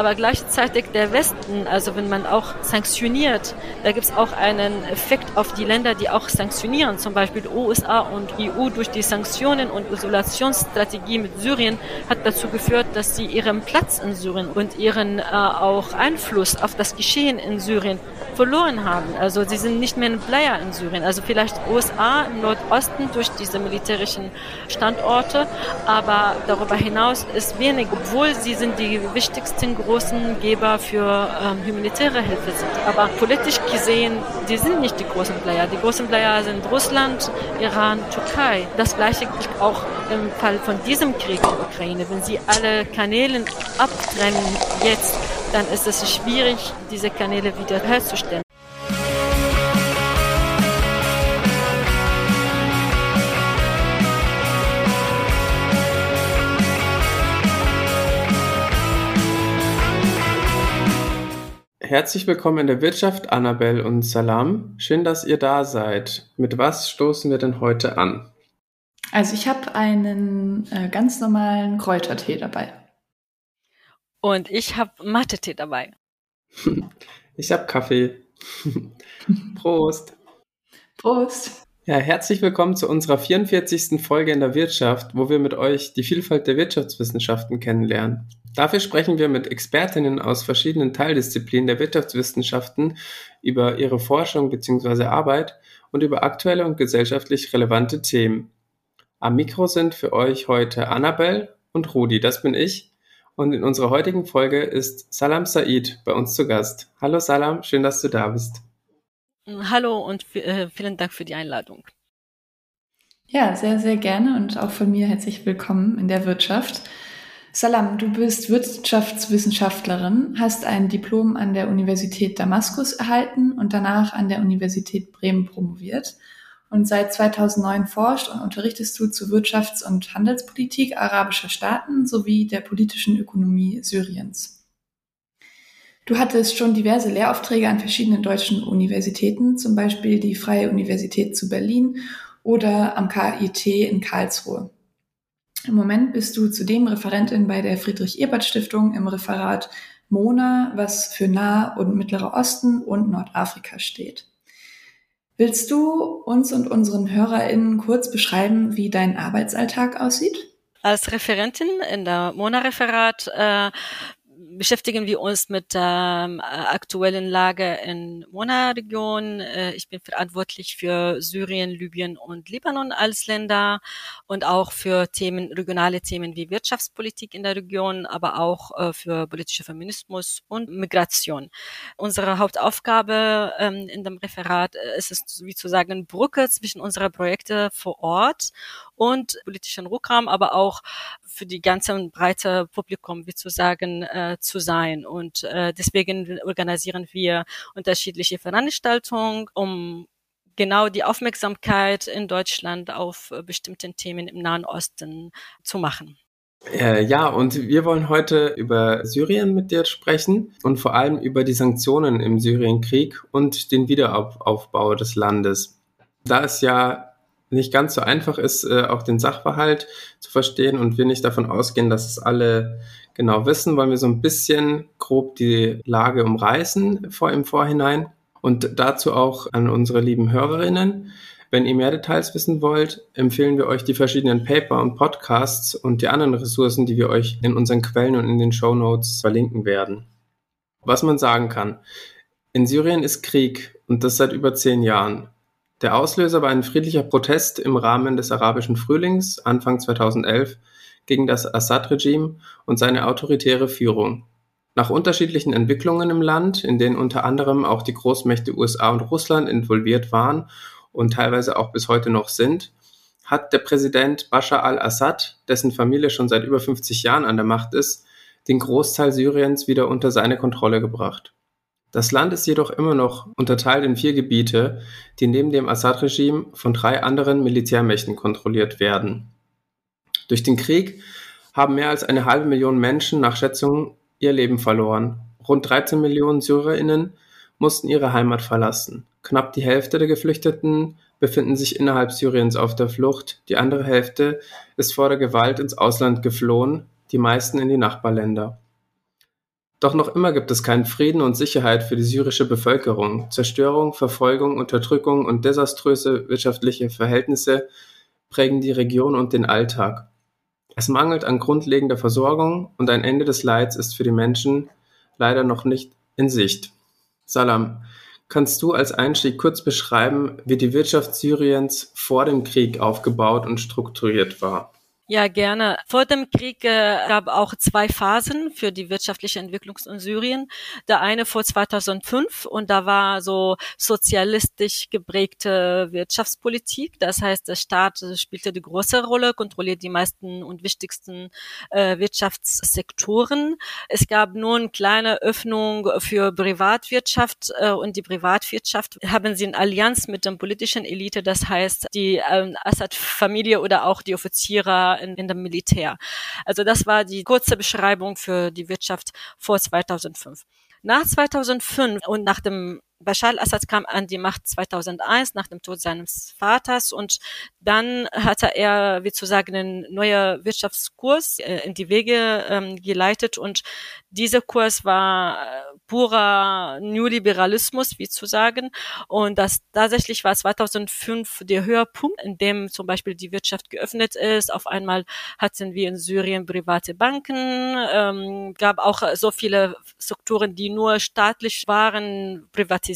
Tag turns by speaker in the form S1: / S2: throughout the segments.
S1: aber gleichzeitig der Westen, also wenn man auch sanktioniert, da gibt es auch einen Effekt auf die Länder, die auch sanktionieren, zum Beispiel USA und EU durch die Sanktionen und Isolationsstrategie mit Syrien hat dazu geführt, dass sie ihren Platz in Syrien und ihren äh, auch Einfluss auf das Geschehen in Syrien verloren haben. Also sie sind nicht mehr ein Player in Syrien. Also vielleicht USA im Nordosten durch diese militärischen Standorte, aber darüber hinaus ist wenig, obwohl sie sind die wichtigsten großen Geber für ähm, humanitäre Hilfe sind. Aber politisch gesehen, die sind nicht die großen Player. Die großen Player sind Russland, Iran, Türkei. Das gleiche gilt auch im Fall von diesem Krieg in der Ukraine. Wenn sie alle Kanäle abtrennen jetzt, dann ist es schwierig, diese Kanäle wieder herzustellen.
S2: Herzlich willkommen in der Wirtschaft, Annabelle und Salam. Schön, dass ihr da seid. Mit was stoßen wir denn heute an?
S3: Also ich habe einen äh, ganz normalen Kräutertee dabei.
S1: Und ich habe Mathe-Tee dabei.
S2: Ich habe Kaffee. Prost.
S3: Prost.
S2: Ja, herzlich willkommen zu unserer 44. Folge in der Wirtschaft, wo wir mit euch die Vielfalt der Wirtschaftswissenschaften kennenlernen. Dafür sprechen wir mit Expertinnen aus verschiedenen Teildisziplinen der Wirtschaftswissenschaften über ihre Forschung bzw. Arbeit und über aktuelle und gesellschaftlich relevante Themen. Am Mikro sind für euch heute Annabelle und Rudi, das bin ich. Und in unserer heutigen Folge ist Salam Said bei uns zu Gast. Hallo Salam, schön, dass du da bist.
S1: Hallo und äh, vielen Dank für die Einladung.
S3: Ja, sehr, sehr gerne und auch von mir herzlich willkommen in der Wirtschaft. Salam, du bist Wirtschaftswissenschaftlerin, hast ein Diplom an der Universität Damaskus erhalten und danach an der Universität Bremen promoviert. Und seit 2009 forscht und unterrichtest du zu Wirtschafts- und Handelspolitik arabischer Staaten sowie der politischen Ökonomie Syriens. Du hattest schon diverse Lehraufträge an verschiedenen deutschen Universitäten, zum Beispiel die Freie Universität zu Berlin oder am KIT in Karlsruhe. Im Moment bist du zudem Referentin bei der Friedrich-Ebert-Stiftung im Referat MONA, was für Nah- und Mittlerer Osten und Nordafrika steht. Willst du uns und unseren HörerInnen kurz beschreiben, wie dein Arbeitsalltag aussieht?
S1: Als Referentin in der MONA-Referat äh, beschäftigen wir uns mit der ähm, aktuellen Lage in Mona-Region. Äh, ich bin verantwortlich für Syrien, Libyen und Libanon als Länder und auch für Themen, regionale Themen wie Wirtschaftspolitik in der Region, aber auch äh, für politischer Feminismus und Migration. Unsere Hauptaufgabe ähm, in dem Referat äh, ist es, wie zu sagen, Brücke zwischen unseren Projekten vor Ort und politischen Programm, aber auch für die ganze breite Publikum, wie zu sagen, äh, zu sein. Und äh, deswegen organisieren wir unterschiedliche Veranstaltungen, um genau die Aufmerksamkeit in Deutschland auf äh, bestimmten Themen im Nahen Osten zu machen.
S2: Äh, ja, und wir wollen heute über Syrien mit dir sprechen und vor allem über die Sanktionen im Syrienkrieg und den Wiederaufbau des Landes. Da es ja nicht ganz so einfach ist, äh, auch den Sachverhalt zu verstehen und wir nicht davon ausgehen, dass es alle genau wissen, wollen wir so ein bisschen grob die Lage umreißen vor im Vorhinein und dazu auch an unsere lieben Hörerinnen. Wenn ihr mehr Details wissen wollt, empfehlen wir euch die verschiedenen Paper und Podcasts und die anderen Ressourcen, die wir euch in unseren Quellen und in den Show Notes verlinken werden. Was man sagen kann. In Syrien ist Krieg und das seit über zehn Jahren. Der Auslöser war ein friedlicher Protest im Rahmen des Arabischen Frühlings Anfang 2011 gegen das Assad-Regime und seine autoritäre Führung. Nach unterschiedlichen Entwicklungen im Land, in denen unter anderem auch die Großmächte USA und Russland involviert waren und teilweise auch bis heute noch sind, hat der Präsident Bashar al-Assad, dessen Familie schon seit über 50 Jahren an der Macht ist, den Großteil Syriens wieder unter seine Kontrolle gebracht. Das Land ist jedoch immer noch unterteilt in vier Gebiete, die neben dem Assad-Regime von drei anderen Militärmächten kontrolliert werden. Durch den Krieg haben mehr als eine halbe Million Menschen nach Schätzungen ihr Leben verloren. Rund 13 Millionen Syrerinnen mussten ihre Heimat verlassen. Knapp die Hälfte der Geflüchteten befinden sich innerhalb Syriens auf der Flucht, die andere Hälfte ist vor der Gewalt ins Ausland geflohen, die meisten in die Nachbarländer. Doch noch immer gibt es keinen Frieden und Sicherheit für die syrische Bevölkerung. Zerstörung, Verfolgung, Unterdrückung und desaströse wirtschaftliche Verhältnisse prägen die Region und den Alltag. Es mangelt an grundlegender Versorgung und ein Ende des Leids ist für die Menschen leider noch nicht in Sicht. Salam, kannst du als Einstieg kurz beschreiben, wie die Wirtschaft Syriens vor dem Krieg aufgebaut und strukturiert war?
S1: Ja, gerne. Vor dem Krieg äh, gab auch zwei Phasen für die wirtschaftliche Entwicklung in Syrien. Der eine vor 2005 und da war so sozialistisch geprägte Wirtschaftspolitik. Das heißt, der Staat spielte die große Rolle, kontrolliert die meisten und wichtigsten äh, Wirtschaftssektoren. Es gab nur eine kleine Öffnung für Privatwirtschaft äh, und die Privatwirtschaft haben sie in Allianz mit der politischen Elite, das heißt die äh, Assad-Familie oder auch die Offiziere in, in dem Militär. Also das war die kurze Beschreibung für die Wirtschaft vor 2005. Nach 2005 und nach dem Bashar al-Assad kam an die Macht 2001 nach dem Tod seines Vaters und dann hatte er, wie zu sagen, einen neuen Wirtschaftskurs äh, in die Wege ähm, geleitet und dieser Kurs war äh, purer Neoliberalismus, wie zu sagen. Und das tatsächlich war 2005 der Höhepunkt, in dem zum Beispiel die Wirtschaft geöffnet ist. Auf einmal hatten wir in Syrien private Banken, ähm, gab auch so viele Strukturen, die nur staatlich waren, privatisiert.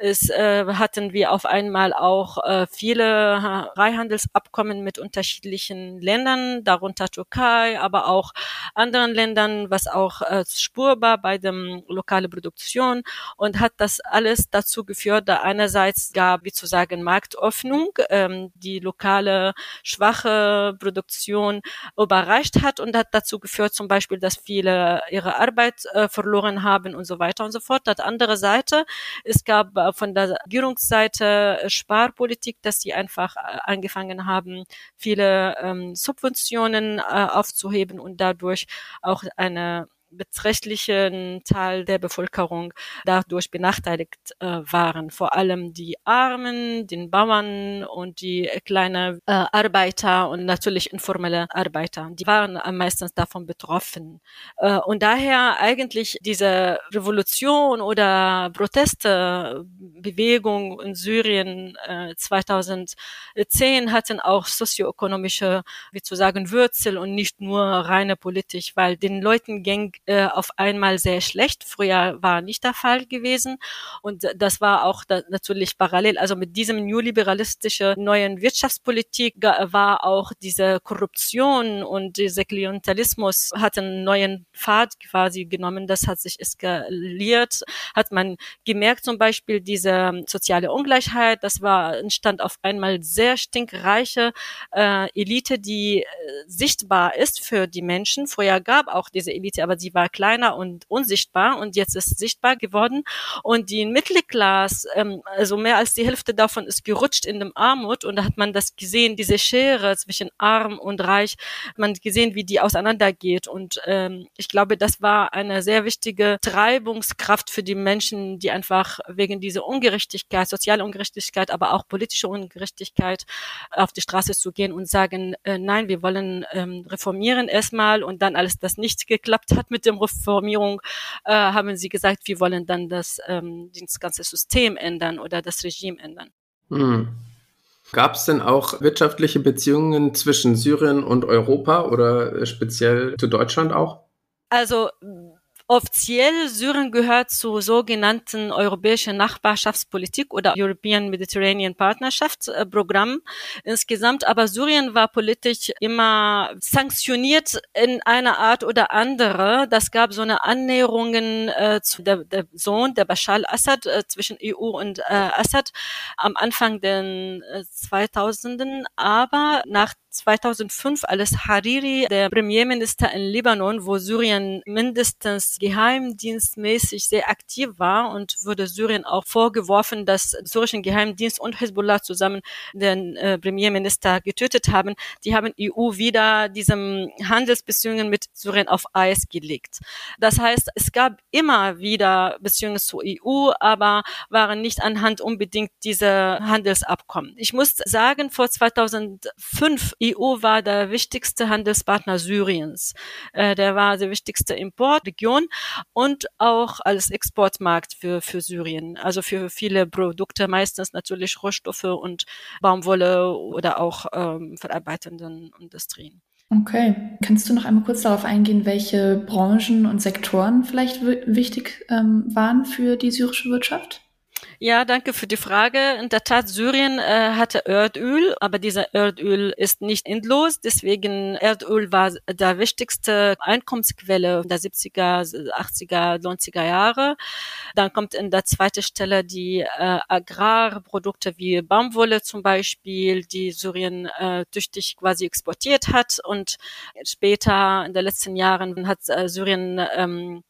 S1: Es äh, hatten wir auf einmal auch äh, viele Freihandelsabkommen mit unterschiedlichen Ländern, darunter Türkei, aber auch anderen Ländern, was auch äh, spurbar bei dem lokale Produktion und hat das alles dazu geführt, da einerseits gab, wie zu sagen, Marktöffnung, ähm, die lokale schwache Produktion überreicht hat und hat dazu geführt, zum Beispiel, dass viele ihre Arbeit äh, verloren haben und so weiter und so fort. Das andere Seite, es gab äh, von der Regierungsseite Sparpolitik, dass sie einfach äh, angefangen haben, viele ähm, Subventionen äh, aufzuheben und dadurch auch eine beträchtlichen Teil der Bevölkerung dadurch benachteiligt äh, waren. Vor allem die Armen, den Bauern und die kleinen äh, Arbeiter und natürlich informelle Arbeiter. Die waren am meisten davon betroffen. Äh, und daher eigentlich diese Revolution oder Protestebewegung in Syrien 2010 äh, hatten auch sozioökonomische, wie zu sagen, Wurzel und nicht nur reine politisch, weil den Leuten ging äh, auf einmal sehr schlecht. Früher war nicht der Fall gewesen und das war auch da, natürlich parallel. Also mit diesem neoliberalistischen neuen Wirtschaftspolitik war auch diese Korruption und dieser Klientelismus hat einen neuen Pfad quasi genommen. Das hat sich eskaliert, hat man gemerkt zum Beispiel diese soziale Ungleichheit. Das war entstand auf einmal sehr stinkreiche äh, Elite, die äh, sichtbar ist für die Menschen. Früher gab auch diese Elite, aber sie war kleiner und unsichtbar und jetzt ist sichtbar geworden. Und die Mittelklasse, ähm, also mehr als die Hälfte davon ist gerutscht in dem Armut und da hat man das gesehen, diese Schere zwischen arm und reich, man gesehen, wie die auseinandergeht. Und ähm, ich glaube, das war eine sehr wichtige Treibungskraft für die Menschen, die einfach wegen dieser Ungerechtigkeit, soziale Ungerechtigkeit, aber auch politische Ungerechtigkeit auf die Straße zu gehen und sagen, äh, nein, wir wollen ähm, reformieren erstmal und dann alles das nicht geklappt hat mit dem Reformierung, äh, haben sie gesagt, wir wollen dann das, ähm, das ganze System ändern oder das Regime ändern. Hm.
S2: Gab es denn auch wirtschaftliche Beziehungen zwischen Syrien und Europa oder speziell zu Deutschland auch?
S1: Also Offiziell Syrien gehört zur sogenannten europäischen Nachbarschaftspolitik oder European Mediterranean Partnership äh, Programm insgesamt. Aber Syrien war politisch immer sanktioniert in einer Art oder andere. Das gab so eine Annäherungen äh, zu der, der Sohn der Bashar al-Assad äh, zwischen EU und äh, Assad am Anfang der 2000er. Äh, Aber nach 2005, als Hariri, der Premierminister in Libanon, wo Syrien mindestens geheimdienstmäßig sehr aktiv war und wurde Syrien auch vorgeworfen, dass syrischen Geheimdienst und Hezbollah zusammen den äh, Premierminister getötet haben. Die haben EU wieder diesem Handelsbeziehungen mit Syrien auf Eis gelegt. Das heißt, es gab immer wieder Beziehungen zur EU, aber waren nicht anhand unbedingt dieser Handelsabkommen. Ich muss sagen, vor 2005 EU war der wichtigste Handelspartner Syriens. Äh, der war die wichtigste Importregion und auch als Exportmarkt für, für Syrien. Also für viele Produkte, meistens natürlich Rohstoffe und Baumwolle oder auch ähm, verarbeitenden Industrien.
S3: Okay. Kannst du noch einmal kurz darauf eingehen, welche Branchen und Sektoren vielleicht wichtig ähm, waren für die syrische Wirtschaft?
S1: Ja, danke für die Frage. In der Tat, Syrien äh, hatte Erdöl, aber dieser Erdöl ist nicht endlos. Deswegen Erdöl war der wichtigste Einkommensquelle der 70er, 80er, 90er Jahre. Dann kommt in der zweiten Stelle die äh, Agrarprodukte wie Baumwolle zum Beispiel, die Syrien äh, tüchtig quasi exportiert hat. Und später in den letzten Jahren hat äh, Syrien ähm,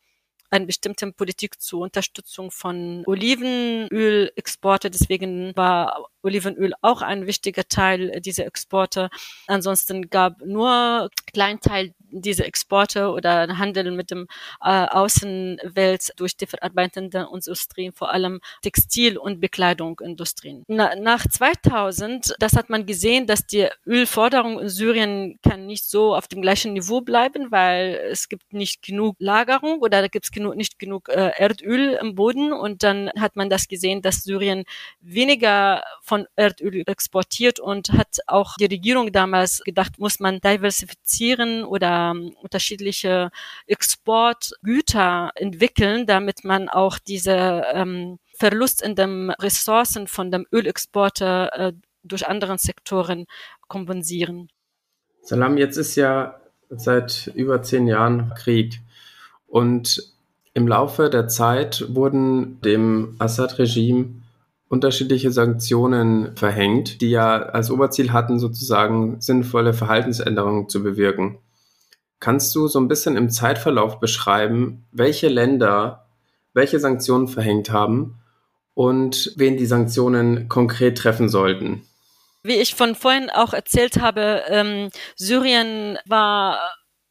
S1: eine bestimmte Politik zur Unterstützung von Olivenölexporte. Deswegen war Olivenöl auch ein wichtiger Teil dieser Exporte. Ansonsten gab nur Kleinteil diese Exporte oder Handel mit dem äh, Außenwelt durch die verarbeitende Industrie, vor allem Textil- und Bekleidungsindustrien. Na, nach 2000, das hat man gesehen, dass die Ölforderung in Syrien kann nicht so auf dem gleichen Niveau bleiben, weil es gibt nicht genug Lagerung oder da gibt es genug, nicht genug äh, Erdöl im Boden und dann hat man das gesehen, dass Syrien weniger von Erdöl exportiert und hat auch die Regierung damals gedacht, muss man diversifizieren oder um, unterschiedliche Exportgüter entwickeln, damit man auch diese ähm, Verlust in den Ressourcen von dem Ölexporte äh, durch anderen Sektoren kompensieren.
S2: Salam, jetzt ist ja seit über zehn Jahren Krieg und im Laufe der Zeit wurden dem Assad-Regime unterschiedliche Sanktionen verhängt, die ja als Oberziel hatten, sozusagen sinnvolle Verhaltensänderungen zu bewirken. Kannst du so ein bisschen im Zeitverlauf beschreiben, welche Länder welche Sanktionen verhängt haben und wen die Sanktionen konkret treffen sollten?
S1: Wie ich von vorhin auch erzählt habe, ähm, Syrien war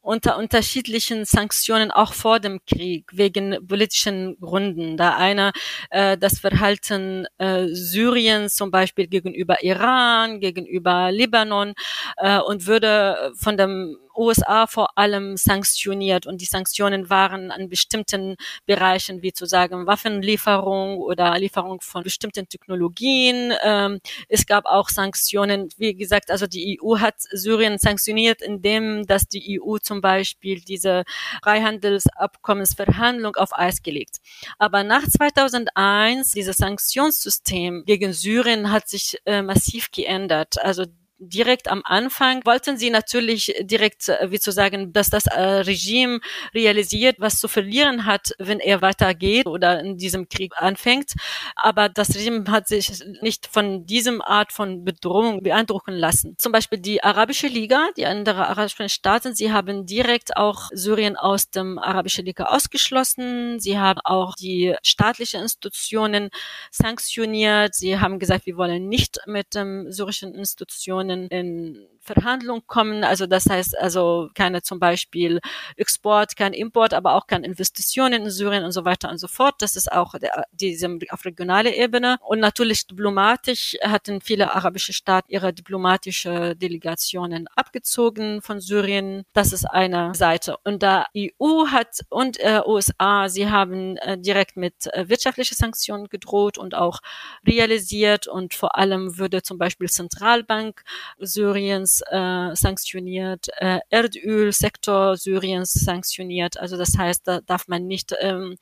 S1: unter unterschiedlichen Sanktionen auch vor dem Krieg wegen politischen Gründen. Da einer äh, das Verhalten äh, Syriens zum Beispiel gegenüber Iran, gegenüber Libanon äh, und würde von dem USA vor allem sanktioniert und die Sanktionen waren an bestimmten Bereichen, wie zu sagen Waffenlieferung oder Lieferung von bestimmten Technologien. Ähm, es gab auch Sanktionen, wie gesagt, also die EU hat Syrien sanktioniert, indem dass die EU zum Beispiel diese Freihandelsabkommensverhandlung auf Eis gelegt. Aber nach 2001, dieses Sanktionssystem gegen Syrien hat sich äh, massiv geändert. Also direkt am Anfang wollten sie natürlich direkt, äh, wie zu sagen, dass das äh, Regime realisiert, was zu verlieren hat, wenn er weitergeht oder in diesem Krieg anfängt. Aber das Regime hat sich nicht von diesem Art von Bedrohung beeindrucken lassen. Zum Beispiel die Arabische Liga, die andere arabischen Staaten, sie haben direkt auch Syrien aus dem Arabischen Liga ausgeschlossen. Sie haben auch die staatlichen Institutionen sanktioniert. Sie haben gesagt, wir wollen nicht mit den syrischen Institutionen in, in Verhandlung kommen. Also das heißt also keine zum Beispiel Export, kein Import, aber auch keine Investitionen in Syrien und so weiter und so fort. Das ist auch der, diese auf regionaler Ebene. Und natürlich diplomatisch hatten viele arabische Staaten ihre diplomatische Delegationen abgezogen von Syrien. Das ist eine Seite. Und da EU hat und äh, USA, sie haben äh, direkt mit äh, wirtschaftlichen Sanktionen gedroht und auch realisiert und vor allem würde zum Beispiel Zentralbank Syriens äh, sanktioniert, äh, Erdölsektor Syriens sanktioniert. Also das heißt, da darf man nicht ähm,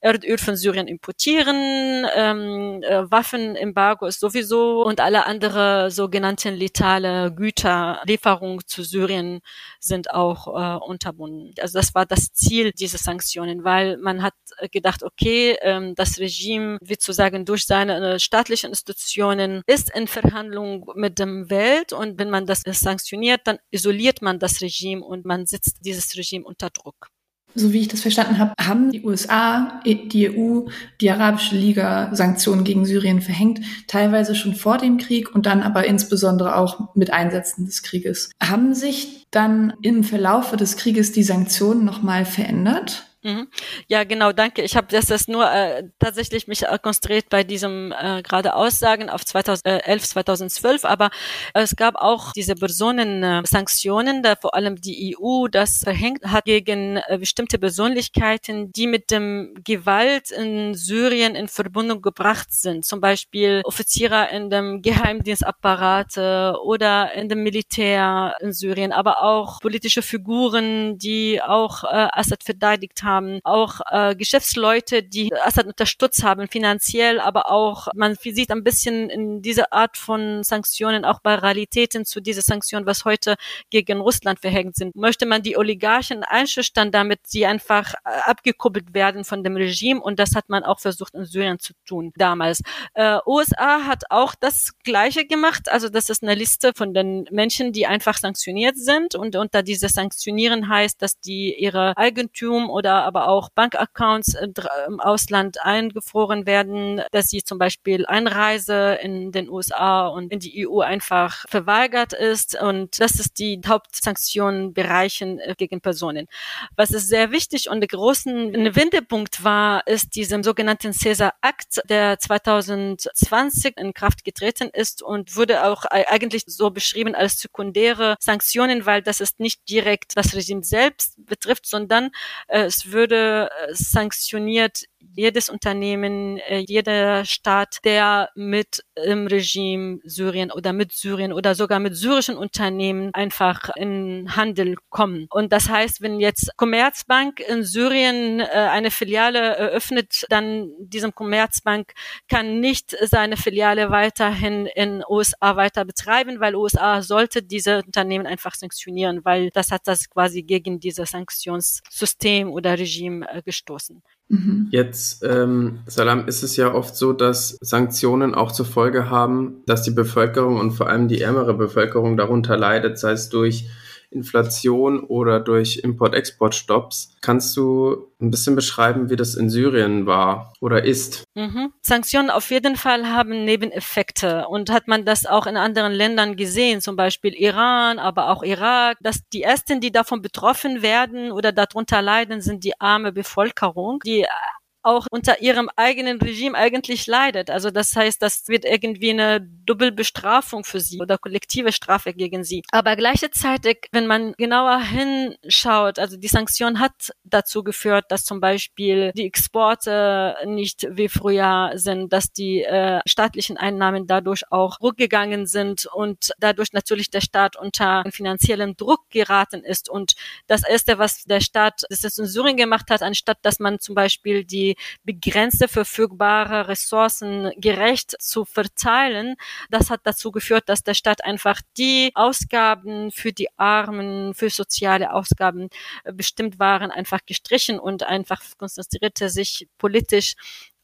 S1: Erdöl von Syrien importieren, ähm, äh, Waffenembargo ist sowieso und alle andere sogenannten letale Güter, Lieferung zu Syrien sind auch äh, unterbunden. Also das war das Ziel dieser Sanktionen, weil man hat gedacht, okay, ähm, das Regime, wie zu sagen, durch seine äh, staatlichen Institutionen ist in Verhandlung mit dem Welt und wenn man das sanktioniert, dann isoliert man das Regime und man setzt dieses Regime unter Druck.
S3: So wie ich das verstanden habe, haben die USA, die EU, die Arabische Liga Sanktionen gegen Syrien verhängt, teilweise schon vor dem Krieg und dann aber insbesondere auch mit Einsätzen des Krieges. Haben sich dann im Verlaufe des Krieges die Sanktionen nochmal verändert?
S1: Mhm. Ja, genau, danke. Ich habe das, das nur äh, tatsächlich mich äh, konstruiert bei diesem äh, gerade Aussagen auf 2011, 2012, aber es gab auch diese Personensanktionen, da vor allem die EU das verhängt hat gegen äh, bestimmte Persönlichkeiten, die mit dem Gewalt in Syrien in Verbindung gebracht sind, zum Beispiel Offiziere in dem Geheimdienstapparat äh, oder in dem Militär in Syrien, aber auch politische Figuren, die auch äh, Assad verteidigt haben haben, auch äh, Geschäftsleute, die Assad unterstützt haben, finanziell, aber auch, man sieht ein bisschen in dieser Art von Sanktionen auch Parallelitäten zu dieser Sanktionen, was heute gegen Russland verhängt sind. Möchte man die Oligarchen einschüchtern, damit sie einfach äh, abgekuppelt werden von dem Regime und das hat man auch versucht in Syrien zu tun damals. Äh, USA hat auch das Gleiche gemacht, also das ist eine Liste von den Menschen, die einfach sanktioniert sind und unter diese Sanktionieren heißt, dass die ihre Eigentum oder aber auch Bankaccounts im Ausland eingefroren werden, dass sie zum Beispiel Einreise in den USA und in die EU einfach verweigert ist. Und das ist die Hauptsanktionenbereichen äh, gegen Personen. Was ist sehr wichtig und der großen Wendepunkt war, ist diesem sogenannten Caesar-Akt, der 2020 in Kraft getreten ist und wurde auch eigentlich so beschrieben als sekundäre Sanktionen, weil das ist nicht direkt das Regime selbst betrifft, sondern äh, es würde äh, sanktioniert jedes Unternehmen, äh, jeder Staat, der mit im Regime Syrien oder mit Syrien oder sogar mit syrischen Unternehmen einfach in Handel kommen. Und das heißt, wenn jetzt Commerzbank in Syrien äh, eine Filiale eröffnet, dann diesem Commerzbank kann nicht seine Filiale weiterhin in USA weiter betreiben, weil USA sollte diese Unternehmen einfach sanktionieren, weil das hat das quasi gegen dieses Sanktionssystem oder Regime äh, gestoßen.
S2: Mhm. Jetzt, ähm, Salam, ist es ja oft so, dass Sanktionen auch zur Folge haben, dass die Bevölkerung und vor allem die ärmere Bevölkerung darunter leidet, sei es durch Inflation oder durch Import-Export-Stops. Kannst du ein bisschen beschreiben, wie das in Syrien war oder ist?
S1: Mhm. Sanktionen auf jeden Fall haben Nebeneffekte und hat man das auch in anderen Ländern gesehen, zum Beispiel Iran, aber auch Irak, dass die ersten, die davon betroffen werden oder darunter leiden, sind die arme Bevölkerung, die auch unter ihrem eigenen Regime eigentlich leidet. Also das heißt, das wird irgendwie eine Doppelbestrafung für sie oder kollektive Strafe gegen sie. Aber gleichzeitig, wenn man genauer hinschaut, also die Sanktion hat dazu geführt, dass zum Beispiel die Exporte nicht wie früher sind, dass die äh, staatlichen Einnahmen dadurch auch rückgegangen sind und dadurch natürlich der Staat unter finanziellen Druck geraten ist. Und das Erste, was der Staat, das ist in Syrien gemacht hat, anstatt dass man zum Beispiel die begrenzte verfügbare Ressourcen gerecht zu verteilen. Das hat dazu geführt, dass der Staat einfach die Ausgaben für die Armen, für soziale Ausgaben äh, bestimmt waren, einfach gestrichen und einfach konzentrierte sich politisch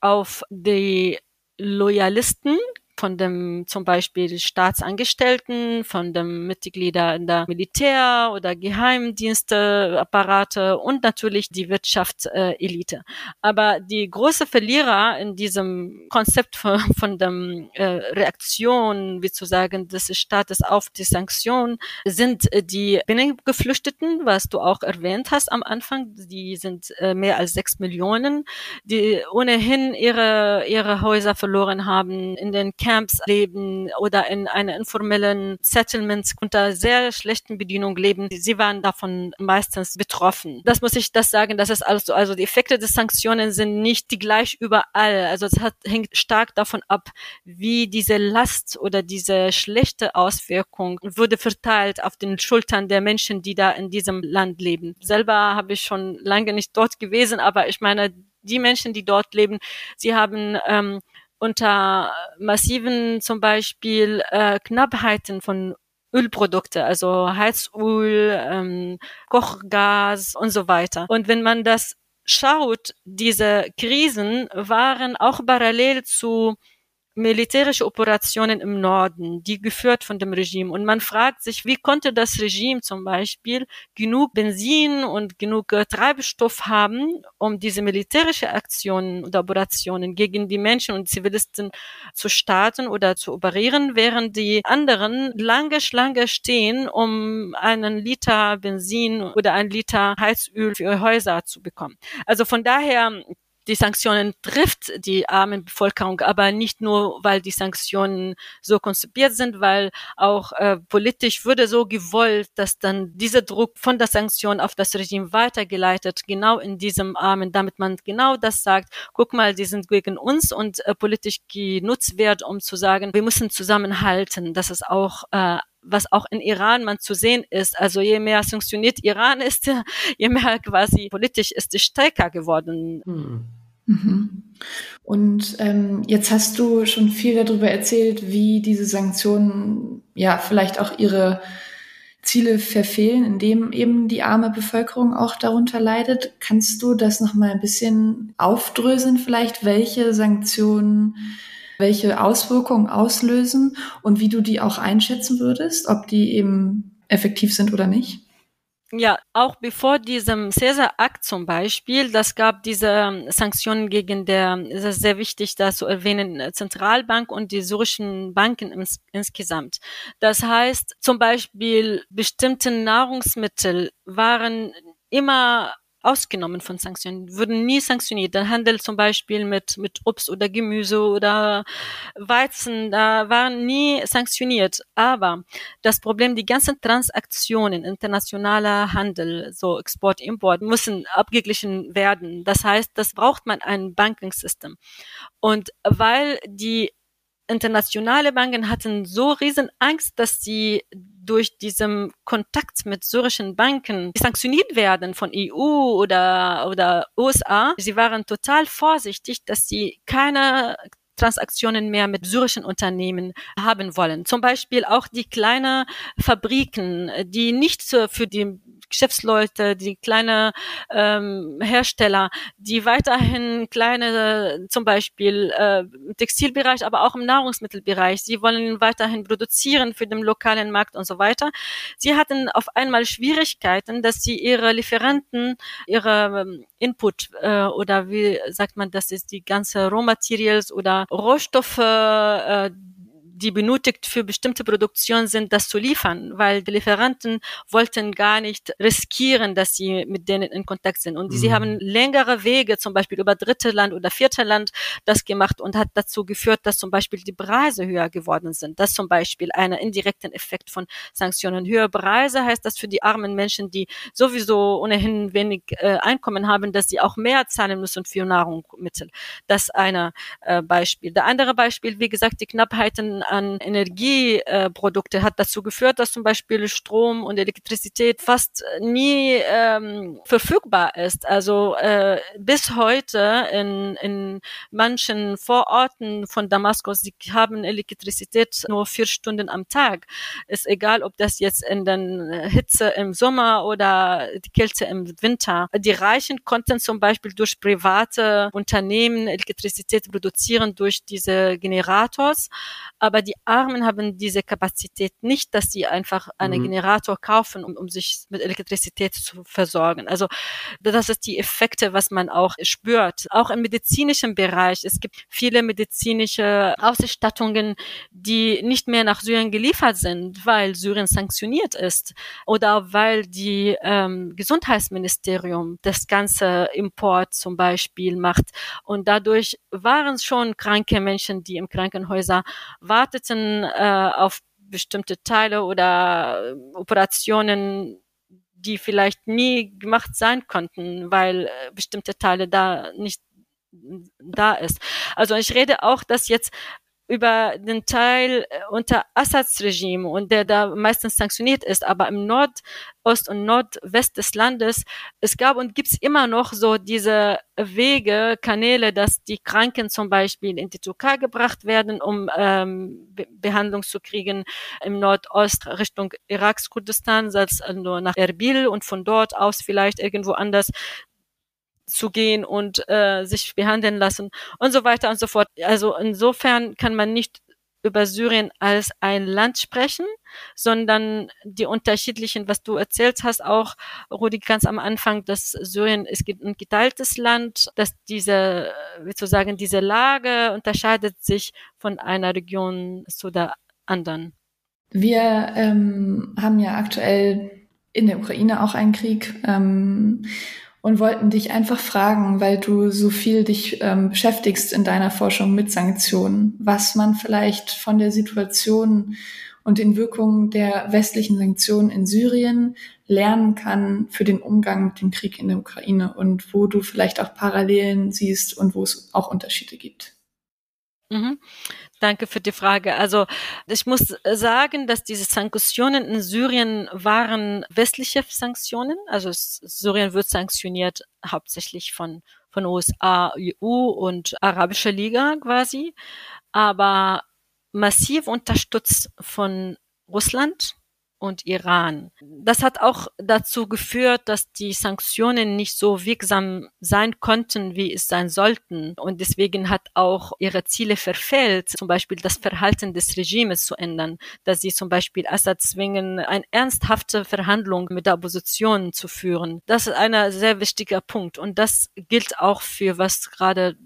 S1: auf die Loyalisten von dem zum Beispiel Staatsangestellten, von dem Mitglieder in der Militär- oder Geheimdiensteapparate und natürlich die Wirtschaftselite. Aber die große Verlierer in diesem Konzept von, von der äh, Reaktion, wie zu sagen, des Staates auf die Sanktionen sind äh, die Binnengeflüchteten, was du auch erwähnt hast am Anfang. Die sind äh, mehr als sechs Millionen, die ohnehin ihre, ihre Häuser verloren haben in den Camps Camps leben oder in einer informellen Settlements unter sehr schlechten Bedienungen leben. Sie waren davon meistens betroffen. Das muss ich das sagen, das ist also, also die Effekte des Sanktionen sind nicht die gleich überall. Also es hat, hängt stark davon ab, wie diese Last oder diese schlechte Auswirkung würde verteilt auf den Schultern der Menschen, die da in diesem Land leben. Selber habe ich schon lange nicht dort gewesen, aber ich meine, die Menschen, die dort leben, sie haben ähm, unter massiven zum Beispiel äh, Knappheiten von Ölprodukte, also Heizöl, ähm, Kochgas und so weiter. Und wenn man das schaut, diese Krisen waren auch parallel zu militärische Operationen im Norden, die geführt von dem Regime. Und man fragt sich, wie konnte das Regime zum Beispiel genug Benzin und genug äh, Treibstoff haben, um diese militärische Aktionen oder Operationen gegen die Menschen und Zivilisten zu starten oder zu operieren, während die anderen lange Schlange stehen, um einen Liter Benzin oder ein Liter Heizöl für Häuser zu bekommen. Also von daher die Sanktionen trifft die armen Bevölkerung, aber nicht nur, weil die Sanktionen so konzipiert sind, weil auch äh, politisch wurde so gewollt, dass dann dieser Druck von der Sanktion auf das Regime weitergeleitet, genau in diesem Armen, damit man genau das sagt, guck mal, die sind gegen uns und äh, politisch genutzt wird, um zu sagen, wir müssen zusammenhalten. Das ist auch äh, was auch in Iran man zu sehen ist. Also je mehr sanktioniert Iran ist, je mehr quasi politisch ist es stärker geworden.
S3: Hm. Mhm. Und ähm, jetzt hast du schon viel darüber erzählt, wie diese Sanktionen ja vielleicht auch ihre Ziele verfehlen, indem eben die arme Bevölkerung auch darunter leidet. Kannst du das noch mal ein bisschen aufdröseln vielleicht, welche Sanktionen welche Auswirkungen auslösen und wie du die auch einschätzen würdest, ob die eben effektiv sind oder nicht?
S1: Ja, auch bevor diesem Caesar-Akt zum Beispiel, das gab diese ähm, Sanktionen gegen der, es ist sehr wichtig, da zu erwähnen, äh, Zentralbank und die syrischen Banken ins, insgesamt. Das heißt, zum Beispiel bestimmte Nahrungsmittel waren immer ausgenommen von Sanktionen, würden nie sanktioniert. Der Handel zum Beispiel mit, mit Obst oder Gemüse oder Weizen, da waren nie sanktioniert. Aber das Problem, die ganzen Transaktionen, internationaler Handel, so Export, Import, müssen abgeglichen werden. Das heißt, das braucht man ein Banking-System. Und weil die internationale Banken hatten so riesen Angst, dass sie durch diesen Kontakt mit syrischen Banken sanktioniert werden von EU oder, oder USA. Sie waren total vorsichtig, dass sie keine Transaktionen mehr mit syrischen Unternehmen haben wollen. Zum Beispiel auch die kleinen Fabriken, die nicht für die Geschäftsleute, die kleine ähm, Hersteller, die weiterhin kleine, zum Beispiel äh, Textilbereich, aber auch im Nahrungsmittelbereich, sie wollen weiterhin produzieren für den lokalen Markt und so weiter. Sie hatten auf einmal Schwierigkeiten, dass sie ihre Lieferanten, ihre ähm, Input äh, oder wie sagt man, das ist die ganze Raw Materials oder Rohstoffe, äh, die benötigt für bestimmte Produktionen sind, das zu liefern, weil die Lieferanten wollten gar nicht riskieren, dass sie mit denen in Kontakt sind. Und mhm. sie haben längere Wege, zum Beispiel über dritte Land oder vierte Land, das gemacht und hat dazu geführt, dass zum Beispiel die Preise höher geworden sind. Das zum Beispiel einer indirekten Effekt von Sanktionen. Höhere Preise heißt das für die armen Menschen, die sowieso ohnehin wenig äh, Einkommen haben, dass sie auch mehr zahlen müssen für Nahrungsmittel. Das ist ein äh, Beispiel. Der andere Beispiel, wie gesagt, die Knappheiten an Energieprodukte hat dazu geführt, dass zum Beispiel Strom und Elektrizität fast nie ähm, verfügbar ist. Also äh, bis heute in, in manchen Vororten von Damaskus, sie haben Elektrizität nur vier Stunden am Tag. Ist egal, ob das jetzt in der Hitze im Sommer oder die Kälte im Winter. Die Reichen konnten zum Beispiel durch private Unternehmen Elektrizität produzieren durch diese Generators, aber die Armen haben diese Kapazität nicht, dass sie einfach einen mhm. Generator kaufen, um, um sich mit Elektrizität zu versorgen. Also das ist die Effekte, was man auch spürt. Auch im medizinischen Bereich. Es gibt viele medizinische Ausstattungen, die nicht mehr nach Syrien geliefert sind, weil Syrien sanktioniert ist oder weil die ähm, Gesundheitsministerium das ganze Import zum Beispiel macht. Und dadurch waren es schon kranke Menschen, die im Krankenhäuser warten warteten äh, auf bestimmte Teile oder äh, Operationen, die vielleicht nie gemacht sein konnten, weil äh, bestimmte Teile da nicht da ist. Also ich rede auch, dass jetzt über den Teil äh, unter Assads Regime und der da meistens sanktioniert ist, aber im Nordost und Nordwest des Landes, es gab und gibt's immer noch so diese Wege, Kanäle, dass die Kranken zum Beispiel in die Türkei gebracht werden, um ähm, Be Behandlung zu kriegen im Nordost Richtung Iraks Kurdistan, also nach Erbil und von dort aus vielleicht irgendwo anders zu gehen und äh, sich behandeln lassen und so weiter und so fort. Also insofern kann man nicht über Syrien als ein Land sprechen, sondern die unterschiedlichen, was du erzählt hast, auch Rudi ganz am Anfang, dass Syrien ist ein geteiltes Land, dass diese, wie zu sagen, diese Lage unterscheidet sich von einer Region zu der anderen.
S3: Wir ähm, haben ja aktuell in der Ukraine auch einen Krieg. Ähm, und wollten dich einfach fragen, weil du so viel dich ähm, beschäftigst in deiner Forschung mit Sanktionen, was man vielleicht von der Situation und den Wirkungen der westlichen Sanktionen in Syrien lernen kann für den Umgang mit dem Krieg in der Ukraine und wo du vielleicht auch Parallelen siehst und wo es auch Unterschiede gibt.
S1: Mhm. Danke für die Frage. Also ich muss sagen, dass diese Sanktionen in Syrien waren westliche Sanktionen. Also Syrien wird sanktioniert hauptsächlich von von USA, EU und Arabischer Liga quasi, aber massiv unterstützt von Russland und Iran. Das hat auch dazu geführt, dass die Sanktionen nicht so wirksam sein konnten, wie es sein sollten. Und deswegen hat auch ihre Ziele verfehlt, zum Beispiel das Verhalten des Regimes zu ändern, dass sie zum Beispiel Assad zwingen, eine ernsthafte Verhandlung mit der Opposition zu führen. Das ist ein sehr wichtiger Punkt. Und das gilt auch für was gerade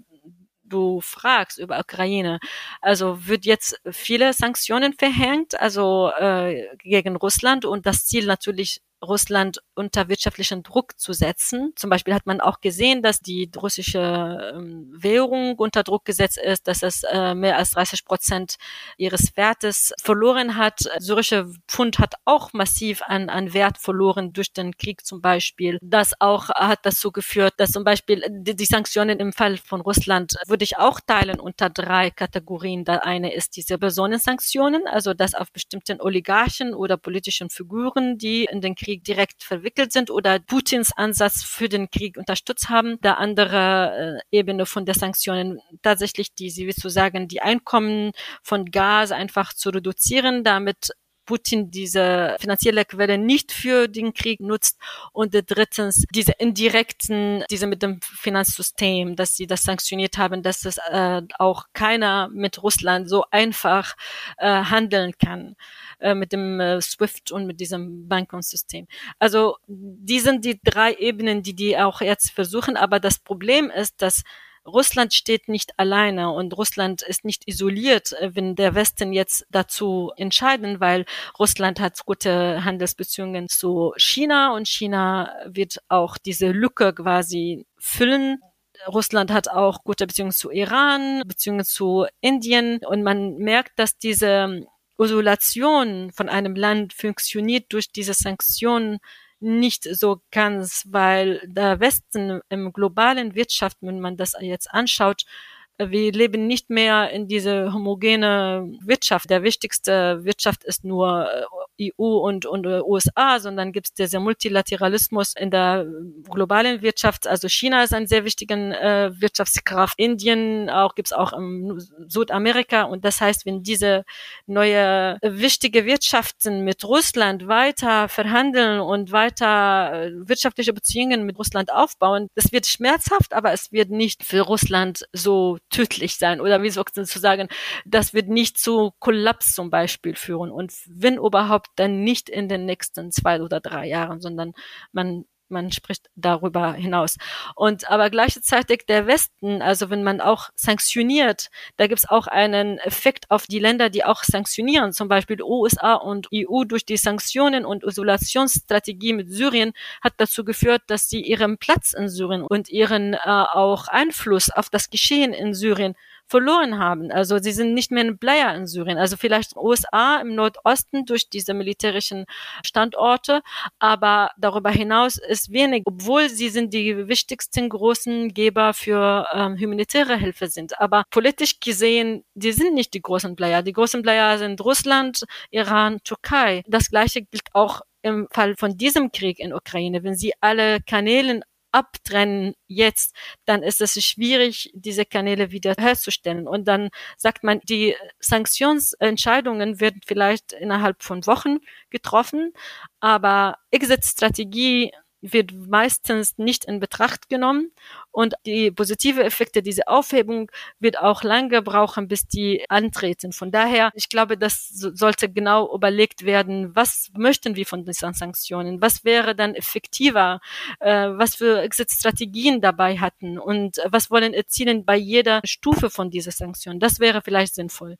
S1: du fragst über Ukraine. Also wird jetzt viele Sanktionen verhängt, also äh, gegen Russland und das Ziel natürlich Russland unter wirtschaftlichen Druck zu setzen. Zum Beispiel hat man auch gesehen, dass die russische ähm, Währung unter Druck gesetzt ist, dass es äh, mehr als 30 Prozent ihres Wertes verloren hat. Syrische Pfund hat auch massiv an, an Wert verloren durch den Krieg zum Beispiel. Das auch hat dazu geführt, dass zum Beispiel die, die Sanktionen im Fall von Russland würde ich auch teilen unter drei Kategorien. Da eine ist diese Personensanktionen, also das auf bestimmten Oligarchen oder politischen Figuren, die in den Krieg Krieg direkt verwickelt sind oder Putins Ansatz für den Krieg unterstützt haben. Der andere äh, Ebene von der Sanktionen tatsächlich die, sie will zu sagen, die Einkommen von Gas einfach zu reduzieren, damit Putin diese finanzielle Quelle nicht für den Krieg nutzt und drittens diese indirekten, diese mit dem Finanzsystem, dass sie das sanktioniert haben, dass es äh, auch keiner mit Russland so einfach äh, handeln kann äh, mit dem äh, SWIFT und mit diesem Bankensystem. Also die sind die drei Ebenen, die die auch jetzt versuchen, aber das Problem ist, dass Russland steht nicht alleine und Russland ist nicht isoliert, äh, wenn der Westen jetzt dazu entscheiden, weil Russland hat gute Handelsbeziehungen zu China und China wird auch diese Lücke quasi füllen. Russland hat auch gute Beziehungen zu Iran, Beziehungen zu Indien und man merkt, dass diese Isolation von einem Land funktioniert durch diese Sanktionen nicht so ganz, weil der Westen im globalen Wirtschaft, wenn man das jetzt anschaut, wir leben nicht mehr in diese homogene Wirtschaft. Der wichtigste Wirtschaft ist nur äh, EU und, und äh, USA, sondern gibt es dieser Multilateralismus in der globalen Wirtschaft. Also China ist ein sehr wichtiger äh, Wirtschaftskraft. Indien auch gibt es auch im Südamerika. Und das heißt, wenn diese neue wichtige Wirtschaften mit Russland weiter verhandeln und weiter äh, wirtschaftliche Beziehungen mit Russland aufbauen, das wird schmerzhaft, aber es wird nicht für Russland so tödlich sein oder wie sozusagen, das wird nicht zu Kollaps zum Beispiel führen. Und wenn überhaupt dann nicht in den nächsten zwei oder drei Jahren, sondern man man spricht darüber hinaus. Und aber gleichzeitig der Westen, also wenn man auch sanktioniert, da gibt es auch einen Effekt auf die Länder, die auch sanktionieren, zum Beispiel USA und EU durch die Sanktionen und Isolationsstrategie mit Syrien hat dazu geführt, dass sie ihren Platz in Syrien und ihren äh, auch Einfluss auf das Geschehen in Syrien verloren haben. Also sie sind nicht mehr ein Player in Syrien. Also vielleicht USA im Nordosten durch diese militärischen Standorte, aber darüber hinaus ist wenig, obwohl sie sind die wichtigsten großen Geber für ähm, humanitäre Hilfe sind. Aber politisch gesehen, die sind nicht die großen Player. Die großen Player sind Russland, Iran, Türkei. Das gleiche gilt auch im Fall von diesem Krieg in Ukraine. Wenn sie alle Kanäle abtrennen jetzt, dann ist es schwierig, diese Kanäle wieder herzustellen. Und dann sagt man, die Sanktionsentscheidungen werden vielleicht innerhalb von Wochen getroffen, aber Exit-Strategie wird meistens nicht in Betracht genommen und die positive Effekte dieser Aufhebung wird auch lange brauchen, bis die antreten. Von daher, ich glaube, das sollte genau überlegt werden, was möchten wir von diesen Sanktionen, was wäre dann effektiver, äh, was für Exit-Strategien dabei hatten und was wollen erzielen bei jeder Stufe von dieser Sanktion. Das wäre vielleicht sinnvoll.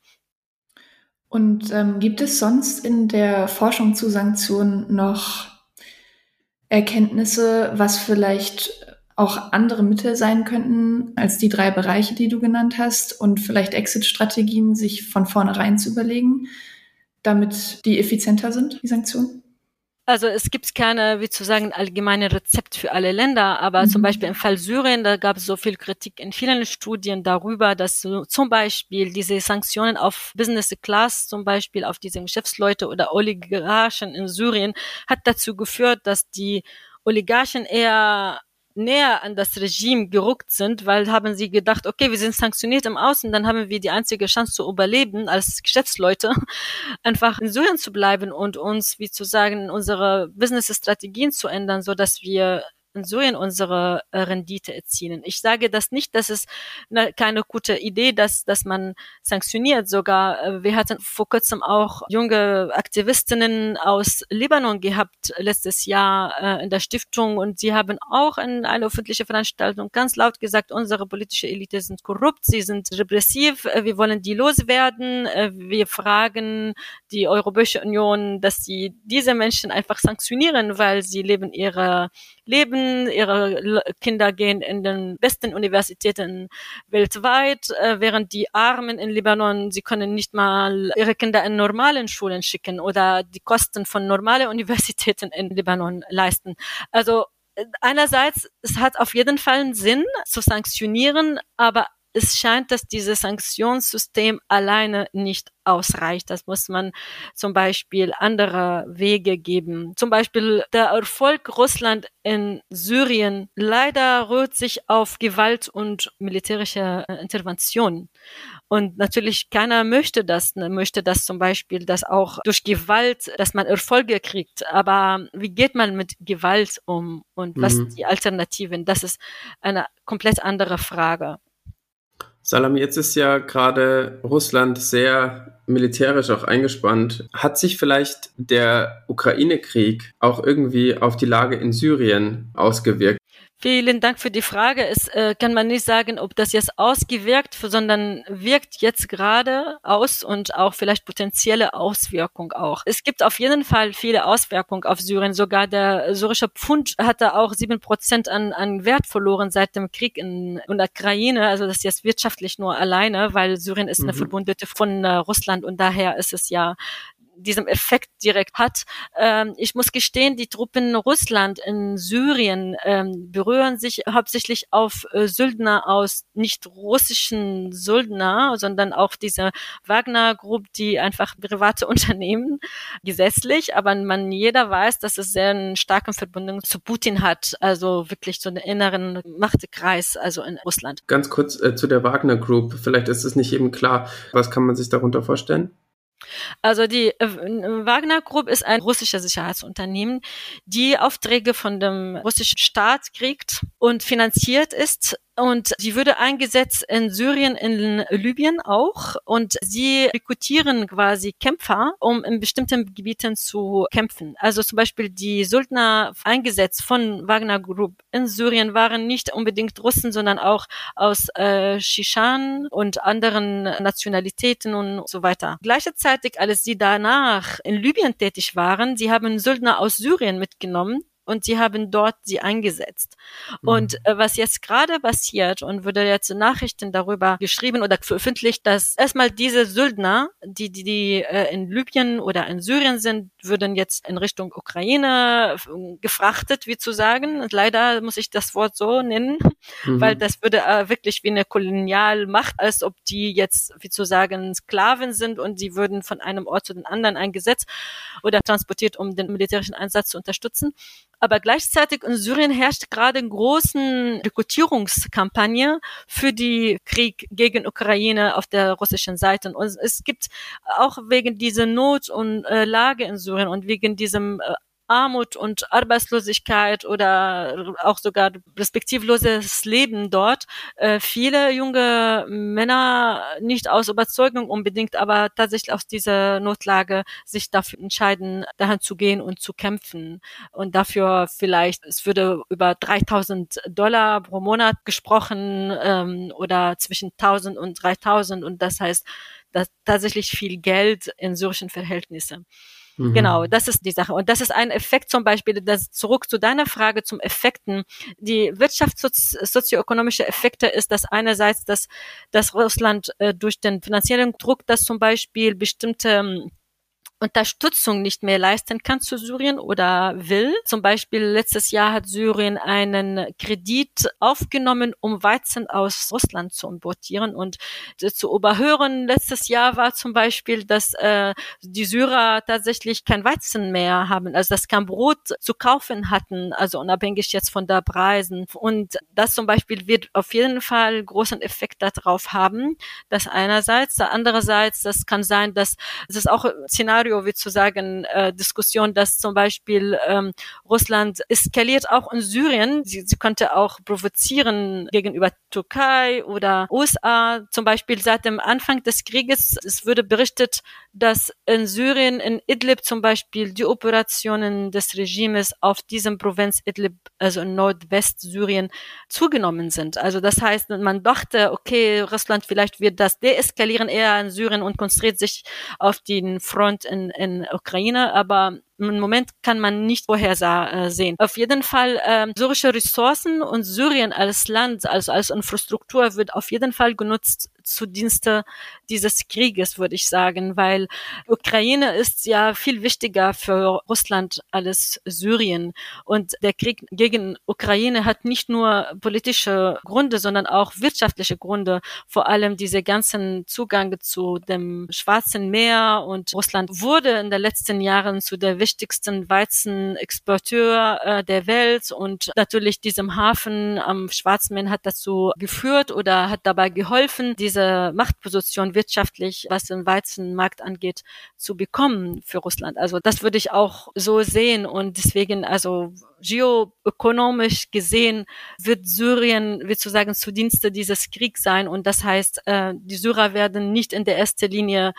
S3: Und ähm, gibt es sonst in der Forschung zu Sanktionen noch Erkenntnisse, was vielleicht auch andere Mittel sein könnten als die drei Bereiche, die du genannt hast und vielleicht Exit-Strategien sich von vornherein zu überlegen, damit die effizienter sind, die Sanktionen?
S1: Also es gibt keine, wie zu sagen, allgemeine Rezept für alle Länder, aber mhm. zum Beispiel im Fall Syrien, da gab es so viel Kritik in vielen Studien darüber, dass so, zum Beispiel diese Sanktionen auf Business Class, zum Beispiel auf diese Geschäftsleute oder Oligarchen in Syrien, hat dazu geführt, dass die Oligarchen eher näher an das Regime gerückt sind, weil haben sie gedacht, okay, wir sind sanktioniert im Außen, dann haben wir die einzige Chance zu überleben als Geschäftsleute, einfach in Syrien zu bleiben und uns, wie zu sagen, unsere Business-Strategien zu ändern, so dass wir in Syrien unsere äh, Rendite erzielen. Ich sage das nicht, dass es ne, keine gute Idee, dass, dass man sanktioniert. Sogar äh, wir hatten vor kurzem auch junge Aktivistinnen aus Libanon gehabt letztes Jahr äh, in der Stiftung und sie haben auch in einer öffentlichen Veranstaltung ganz laut gesagt, unsere politische Elite sind korrupt, sie sind repressiv, wir wollen die loswerden, wir fragen die Europäische Union, dass sie diese Menschen einfach sanktionieren, weil sie leben ihre Leben, ihre Kinder gehen in den besten Universitäten weltweit, äh, während die Armen in Libanon, sie können nicht mal ihre Kinder in normalen Schulen schicken oder die Kosten von normalen Universitäten in Libanon leisten. Also äh, einerseits, es hat auf jeden Fall einen Sinn zu sanktionieren, aber es scheint, dass dieses Sanktionssystem alleine nicht ausreicht. Das muss man zum Beispiel andere Wege geben. Zum Beispiel der Erfolg Russland in Syrien leider rührt sich auf Gewalt und militärische äh, Intervention. Und natürlich keiner möchte das, ne, möchte das zum Beispiel, dass auch durch Gewalt, dass man Erfolge kriegt. Aber wie geht man mit Gewalt um und was mhm. die Alternativen? Das ist eine komplett andere Frage.
S2: Salam, jetzt ist ja gerade Russland sehr militärisch auch eingespannt. Hat sich vielleicht der Ukraine-Krieg auch irgendwie auf die Lage in Syrien ausgewirkt?
S1: Vielen Dank für die Frage. Es äh, kann man nicht sagen, ob das jetzt ausgewirkt, sondern wirkt jetzt gerade aus und auch vielleicht potenzielle Auswirkung auch. Es gibt auf jeden Fall viele Auswirkungen auf Syrien. Sogar der syrische Pfund hatte auch sieben Prozent an, an Wert verloren seit dem Krieg in, in der Ukraine. Also das ist jetzt wirtschaftlich nur alleine, weil Syrien ist eine mhm. Verbündete von äh, Russland und daher ist es ja diesem Effekt direkt hat. Ähm, ich muss gestehen, die Truppen Russland in Syrien ähm, berühren sich hauptsächlich auf äh, Söldner aus nicht russischen Söldner, sondern auch diese Wagner-Gruppe, die einfach private Unternehmen gesetzlich, aber man jeder weiß, dass es sehr einen starken Verbindung zu Putin hat, also wirklich so einen inneren Machtkreis, also in Russland.
S2: Ganz kurz äh, zu der Wagner Group. Vielleicht ist es nicht eben klar. Was kann man sich darunter vorstellen?
S1: Also die äh, Wagner Group ist ein russisches Sicherheitsunternehmen, die Aufträge von dem russischen Staat kriegt und finanziert ist und sie würde eingesetzt in Syrien, in Libyen auch. Und sie rekrutieren quasi Kämpfer, um in bestimmten Gebieten zu kämpfen. Also zum Beispiel die Söldner eingesetzt von Wagner Group in Syrien waren nicht unbedingt Russen, sondern auch aus äh, Shishan und anderen Nationalitäten und so weiter. Gleichzeitig, als sie danach in Libyen tätig waren, sie haben Söldner aus Syrien mitgenommen, und sie haben dort sie eingesetzt. Mhm. Und äh, was jetzt gerade passiert und wurde jetzt Nachrichten darüber geschrieben oder veröffentlicht, dass erstmal diese Söldner, die die, die äh, in Libyen oder in Syrien sind, würden jetzt in Richtung Ukraine gefrachtet, wie zu sagen. Und leider muss ich das Wort so nennen, mhm. weil das würde äh, wirklich wie eine Kolonialmacht, als ob die jetzt, wie zu sagen, Sklaven sind und sie würden von einem Ort zu den anderen eingesetzt oder transportiert, um den militärischen Einsatz zu unterstützen. Aber gleichzeitig in Syrien herrscht gerade eine große Rekrutierungskampagne für die Krieg gegen Ukraine auf der russischen Seite. Und es gibt auch wegen dieser Not und äh, Lage in Syrien und wegen diesem äh, Armut und Arbeitslosigkeit oder auch sogar perspektivloses Leben dort äh, viele junge Männer nicht aus Überzeugung unbedingt, aber tatsächlich aus dieser Notlage sich dafür entscheiden, dahin zu gehen und zu kämpfen. Und dafür vielleicht, es würde über 3000 Dollar pro Monat gesprochen ähm, oder zwischen 1000 und 3000 und das heißt, dass tatsächlich viel Geld in syrischen Verhältnissen. Mhm. Genau, das ist die Sache. Und das ist ein Effekt zum Beispiel, das zurück zu deiner Frage zum Effekten. Die wirtschaftssozioökonomische Effekte ist das einerseits, dass, dass Russland äh, durch den finanziellen Druck, dass zum Beispiel bestimmte ähm, Unterstützung nicht mehr leisten kann zu Syrien oder will. Zum Beispiel letztes Jahr hat Syrien einen Kredit aufgenommen, um Weizen aus Russland zu importieren und zu überhören. Letztes Jahr war zum Beispiel, dass äh, die Syrer tatsächlich kein Weizen mehr haben, also dass kein Brot zu kaufen hatten, also unabhängig jetzt von der Preisen. Und das zum Beispiel wird auf jeden Fall großen Effekt darauf haben. Das einerseits, der andererseits, das kann sein, dass es ist auch Szenario Wie zu sagen, äh, Diskussion, dass zum Beispiel ähm, Russland eskaliert auch in Syrien. Sie, sie könnte auch provozieren gegenüber Türkei oder USA. Zum Beispiel seit dem Anfang des Krieges, es wurde berichtet, dass in Syrien, in Idlib zum Beispiel, die Operationen des Regimes auf diesem Provinz Idlib, also in Nordwestsyrien, zugenommen sind. Also das heißt, man dachte, okay, Russland vielleicht wird das deeskalieren eher in Syrien und konzentriert sich auf den Front in in, in Ukraine, aber im Moment kann man nicht vorhersehen. Auf jeden Fall ähm, syrische Ressourcen und Syrien als Land, also als Infrastruktur wird auf jeden Fall genutzt zu Dienste dieses Krieges, würde ich sagen, weil Ukraine ist ja viel wichtiger für Russland als Syrien. Und der Krieg gegen Ukraine hat nicht nur politische Gründe, sondern auch wirtschaftliche Gründe. Vor allem diese ganzen Zugänge zu dem Schwarzen Meer und Russland wurde in den letzten Jahren zu der wichtigsten Weizenexporteur äh, der Welt und natürlich diesem Hafen am Schwarzen Meer hat dazu geführt oder hat dabei geholfen, diese Machtposition wirtschaftlich, was den Weizenmarkt angeht, zu bekommen für Russland. Also das würde ich auch so sehen und deswegen also geoökonomisch gesehen wird Syrien, wird zu sagen, zu Dienste dieses Kriegs sein und das heißt, äh, die Syrer werden nicht in der ersten Linie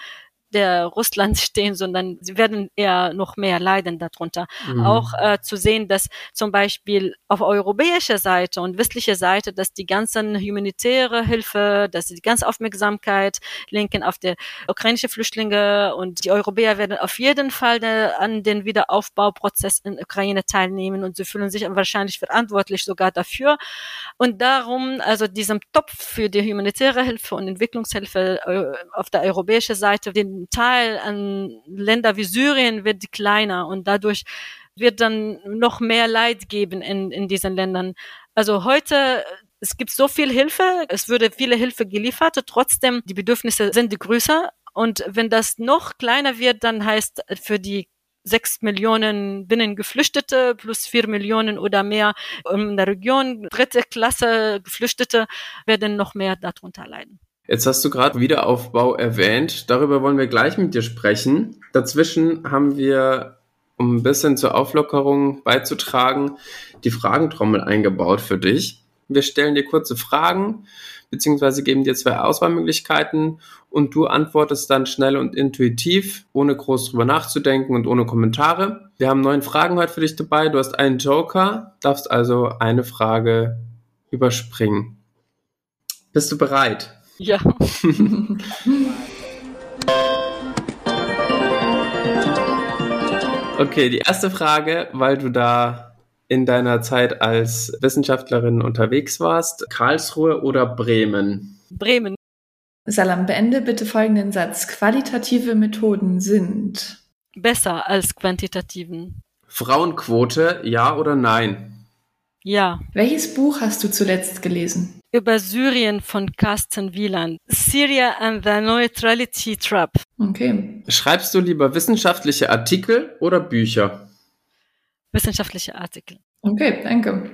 S1: der Russland stehen, sondern sie werden eher noch mehr leiden darunter. Mhm. Auch äh, zu sehen, dass zum Beispiel auf europäischer Seite und westlicher Seite, dass die ganzen humanitäre Hilfe, dass die ganze Aufmerksamkeit lenken auf die ukrainische Flüchtlinge und die Europäer werden auf jeden Fall de, an den Wiederaufbauprozess in Ukraine teilnehmen und sie fühlen sich wahrscheinlich verantwortlich sogar dafür. Und darum, also diesem Topf für die humanitäre Hilfe und Entwicklungshilfe äh, auf der europäischen Seite, den Teil an Länder wie Syrien wird kleiner und dadurch wird dann noch mehr Leid geben in, in diesen Ländern. Also heute es gibt so viel Hilfe, es würde viele Hilfe geliefert, trotzdem die Bedürfnisse sind größer und wenn das noch kleiner wird, dann heißt für die sechs Millionen Binnengeflüchtete plus vier Millionen oder mehr in der Region dritte Klasse Geflüchtete werden noch mehr darunter leiden.
S2: Jetzt hast du gerade Wiederaufbau erwähnt. Darüber wollen wir gleich mit dir sprechen. Dazwischen haben wir, um ein bisschen zur Auflockerung beizutragen, die Fragentrommel eingebaut für dich. Wir stellen dir kurze Fragen, beziehungsweise geben dir zwei Auswahlmöglichkeiten und du antwortest dann schnell und intuitiv, ohne groß drüber nachzudenken und ohne Kommentare. Wir haben neun Fragen heute für dich dabei. Du hast einen Joker, darfst also eine Frage überspringen. Bist du bereit?
S1: Ja.
S2: okay, die erste Frage, weil du da in deiner Zeit als Wissenschaftlerin unterwegs warst. Karlsruhe oder Bremen?
S1: Bremen.
S3: Salam, beende bitte folgenden Satz. Qualitative Methoden sind
S1: besser als quantitativen.
S2: Frauenquote, ja oder nein?
S1: Ja.
S3: Welches Buch hast du zuletzt gelesen?
S1: Über Syrien von Carsten Wieland. Syria and the Neutrality Trap.
S3: Okay.
S2: Schreibst du lieber wissenschaftliche Artikel oder Bücher?
S1: Wissenschaftliche Artikel.
S3: Okay, danke.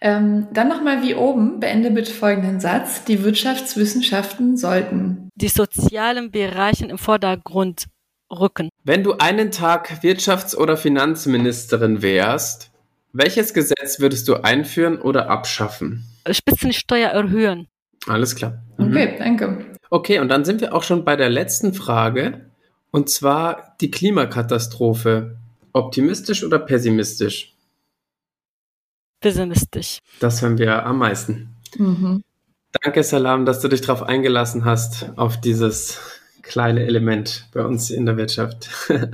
S3: Ähm, dann nochmal wie oben, beende bitte folgenden Satz. Die Wirtschaftswissenschaften sollten
S1: die sozialen Bereiche im Vordergrund rücken.
S2: Wenn du einen Tag Wirtschafts- oder Finanzministerin wärst, welches Gesetz würdest du einführen oder abschaffen?
S1: Spitzensteuer erhöhen.
S2: Alles klar.
S3: Mhm. Okay, danke.
S2: Okay, und dann sind wir auch schon bei der letzten Frage. Und zwar die Klimakatastrophe. Optimistisch oder pessimistisch?
S1: Pessimistisch.
S2: Das hören wir am meisten. Mhm. Danke, Salam, dass du dich darauf eingelassen hast, auf dieses kleine Element bei uns in der Wirtschaft.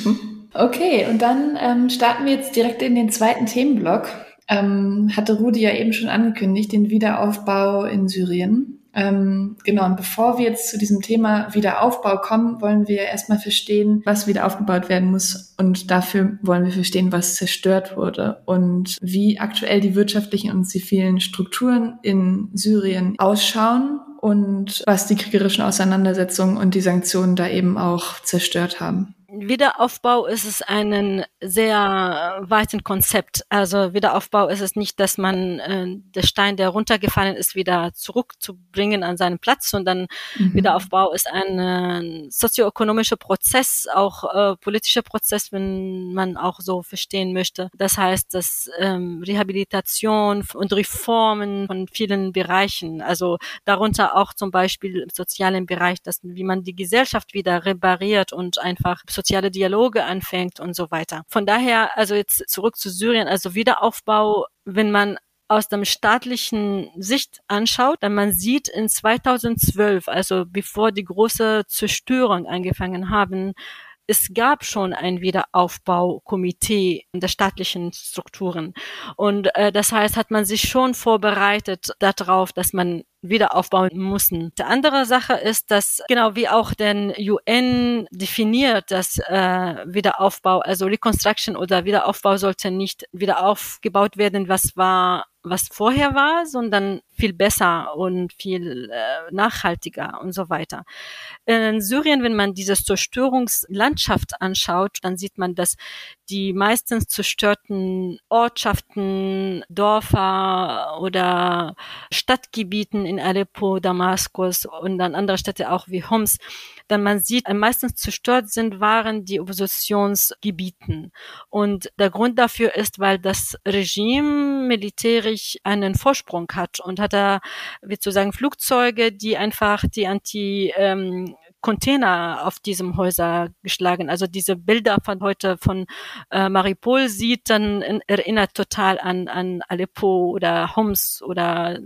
S3: okay, und dann ähm, starten wir jetzt direkt in den zweiten Themenblock. Ähm, hatte Rudi ja eben schon angekündigt, den Wiederaufbau in Syrien. Ähm, genau, und bevor wir jetzt zu diesem Thema Wiederaufbau kommen, wollen wir erstmal verstehen, was wieder aufgebaut werden muss. Und dafür wollen wir verstehen, was zerstört wurde und wie aktuell die wirtschaftlichen und zivilen Strukturen in Syrien ausschauen und was die kriegerischen Auseinandersetzungen und die Sanktionen da eben auch zerstört haben.
S1: Wiederaufbau ist es ein sehr weiten Konzept. Also Wiederaufbau ist es nicht, dass man äh, der Stein, der runtergefallen ist, wieder zurückzubringen an seinen Platz, sondern mhm. Wiederaufbau ist ein äh, sozioökonomischer Prozess, auch äh, politischer Prozess, wenn man auch so verstehen möchte. Das heißt, dass ähm, Rehabilitation und Reformen von vielen Bereichen, also darunter auch zum Beispiel im sozialen Bereich, dass wie man die Gesellschaft wieder repariert und einfach soziale Dialoge anfängt und so weiter. Von daher, also jetzt zurück zu Syrien, also Wiederaufbau, wenn man aus dem staatlichen Sicht anschaut, dann man sieht in 2012, also bevor die große Zerstörung angefangen haben, es gab schon ein Wiederaufbaukomitee in der staatlichen Strukturen. Und äh, das heißt, hat man sich schon vorbereitet darauf, dass man wieder aufbauen müssen. Die andere Sache ist, dass genau wie auch den UN definiert, dass äh, Wiederaufbau, also Reconstruction oder Wiederaufbau sollte nicht wieder aufgebaut werden, was war was vorher war, sondern viel besser und viel äh, nachhaltiger und so weiter. In Syrien, wenn man diese Zerstörungslandschaft anschaut, dann sieht man, dass die meistens zerstörten Ortschaften, Dörfer oder Stadtgebieten in Aleppo, Damaskus und an andere Städte auch wie Homs, dann man sieht, am meisten zerstört sind, waren die Oppositionsgebieten. Und der Grund dafür ist, weil das Regime militärisch einen Vorsprung hat und hat da, wie zu sagen, Flugzeuge, die einfach die Anti, ähm, Container auf diesem Häuser geschlagen. Also diese Bilder von heute von äh, Maripol sieht, dann in, erinnert total an, an Aleppo oder Homs oder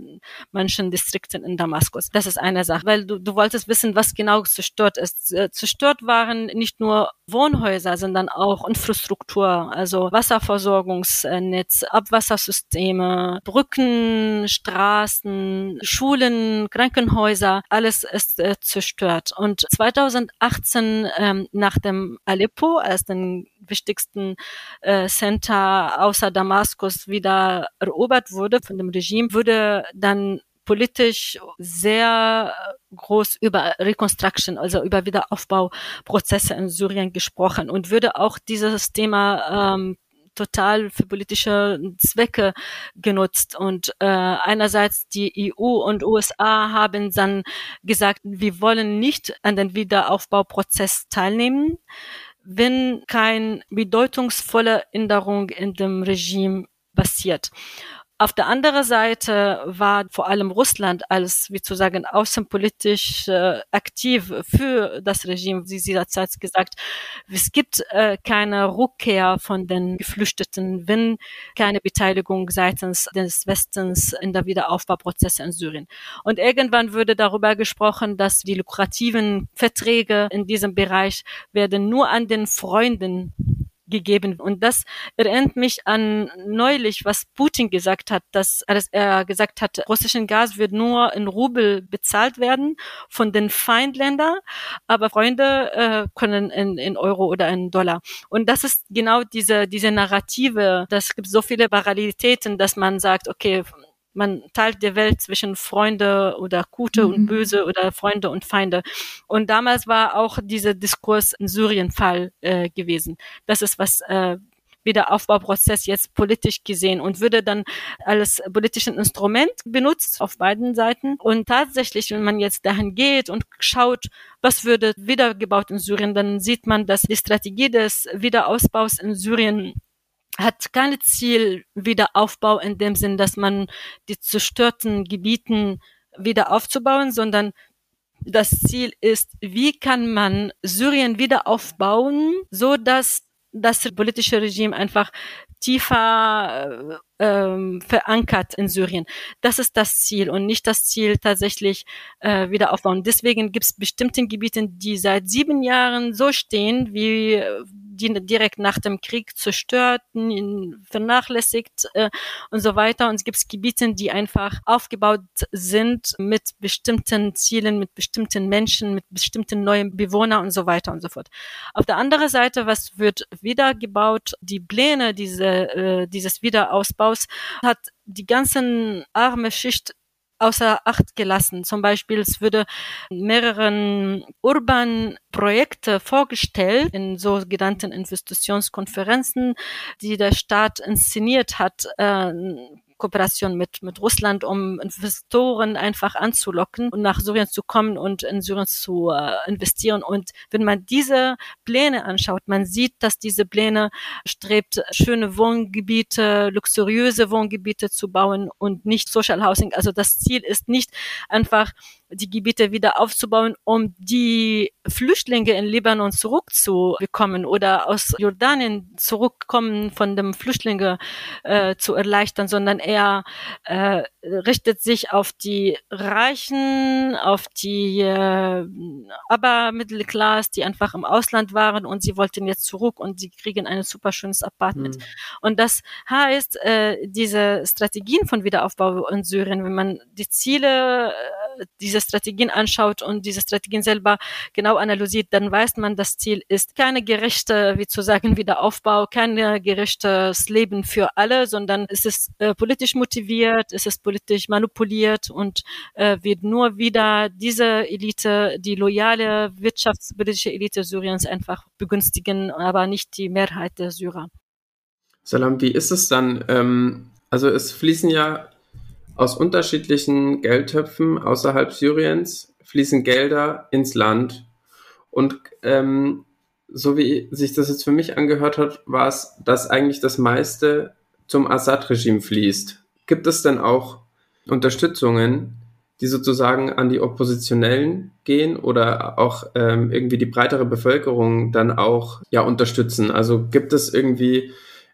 S1: manchen Distrikten in Damaskus. Das ist eine Sache, weil du, du wolltest wissen, was genau zerstört ist. Äh, zerstört waren nicht nur Wohnhäuser, sondern auch Infrastruktur, also Wasserversorgungsnetz, Abwassersysteme, Brücken, Straßen, Schulen, Krankenhäuser, alles ist äh, zerstört. Und 2018 ähm, nach dem Aleppo als den wichtigsten äh, Center außer Damaskus wieder erobert wurde von dem Regime, wurde dann politisch sehr groß über Reconstruction, also über Wiederaufbauprozesse in Syrien gesprochen und würde auch dieses Thema ähm, total für politische Zwecke genutzt. Und äh, einerseits die EU und USA haben dann gesagt, wir wollen nicht an den Wiederaufbauprozess teilnehmen, wenn kein bedeutungsvolle Änderung in dem Regime passiert. Auf der anderen Seite war vor allem Russland als, wie zu sagen, außenpolitisch äh, aktiv für das Regime, wie sie derzeit gesagt, es gibt äh, keine Rückkehr von den Geflüchteten, wenn keine Beteiligung seitens des Westens in der Wiederaufbauprozesse in Syrien. Und irgendwann würde darüber gesprochen, dass die lukrativen Verträge in diesem Bereich werden nur an den Freunden gegeben. Und das erinnert mich an neulich, was Putin gesagt hat, dass er gesagt hat, russischen Gas wird nur in Rubel bezahlt werden von den Feindländern, aber Freunde äh, können in, in Euro oder in Dollar. Und das ist genau diese, diese Narrative. Das gibt so viele Parallelitäten, dass man sagt, okay, man teilt die Welt zwischen Freunde oder Gute mhm. und Böse oder Freunde und Feinde. Und damals war auch dieser Diskurs in Syrien Fall äh, gewesen. Das ist was äh, Wiederaufbauprozess jetzt politisch gesehen und würde dann als politischen Instrument benutzt auf beiden Seiten. Und tatsächlich, wenn man jetzt dahin geht und schaut, was würde wiedergebaut in Syrien, dann sieht man, dass die Strategie des Wiederausbaus in Syrien hat keine Ziel Wiederaufbau in dem Sinn, dass man die zerstörten Gebieten wieder aufzubauen, sondern das Ziel ist, wie kann man Syrien wieder aufbauen, so dass das politische Regime einfach tiefer äh, ähm, verankert in Syrien. Das ist das Ziel und nicht das Ziel tatsächlich äh, wieder aufbauen. Deswegen gibt es bestimmte Gebiete, die seit sieben Jahren so stehen, wie die direkt nach dem Krieg zerstört, vernachlässigt äh, und so weiter. Und es gibt Gebiete, die einfach aufgebaut sind mit bestimmten Zielen, mit bestimmten Menschen, mit bestimmten neuen Bewohnern und so weiter und so fort. Auf der anderen Seite, was wird wieder gebaut? Die Pläne diese, äh, dieses Wiederausbaus hat die ganzen arme Schicht außer Acht gelassen. Zum Beispiel, es würde mehreren urban Projekte vorgestellt in sogenannten Investitionskonferenzen, die der Staat inszeniert hat, äh, Kooperation mit, mit Russland, um Investoren einfach anzulocken und nach Syrien zu kommen und in Syrien zu äh, investieren. Und wenn man diese Pläne anschaut, man sieht, dass diese Pläne strebt, schöne Wohngebiete, luxuriöse Wohngebiete zu bauen und nicht Social Housing. Also das Ziel ist nicht einfach die Gebiete wieder aufzubauen, um die Flüchtlinge in Libanon zurückzubekommen oder aus Jordanien zurückkommen von dem Flüchtlinge äh, zu erleichtern, sondern er äh, richtet sich auf die Reichen, auf die äh, aber Mittelklasse, die einfach im Ausland waren und sie wollten jetzt zurück und sie kriegen ein super schönes Apartment. Mhm. Und das heißt, äh, diese Strategien von Wiederaufbau in Syrien, wenn man die Ziele äh, diese Strategien anschaut und diese Strategien selber genau analysiert, dann weiß man, das Ziel ist keine gerechte, wie zu sagen, Wiederaufbau, kein gerechtes Leben für alle, sondern es ist äh, politisch motiviert, es ist politisch manipuliert und äh, wird nur wieder diese Elite, die loyale wirtschaftspolitische Elite Syriens einfach begünstigen, aber nicht die Mehrheit der Syrer.
S2: Salam, wie ist es dann? Ähm, also es fließen ja aus unterschiedlichen Geldtöpfen außerhalb Syriens fließen Gelder ins Land. Und ähm, so wie sich das jetzt für mich angehört hat, war es, dass eigentlich das meiste zum Assad-Regime fließt. Gibt es denn auch Unterstützungen, die sozusagen an die Oppositionellen gehen oder auch ähm, irgendwie die breitere Bevölkerung dann auch ja unterstützen? Also gibt es irgendwie,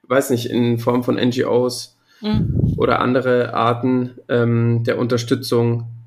S2: weiß nicht, in Form von NGOs mhm. oder andere Arten ähm, der Unterstützung,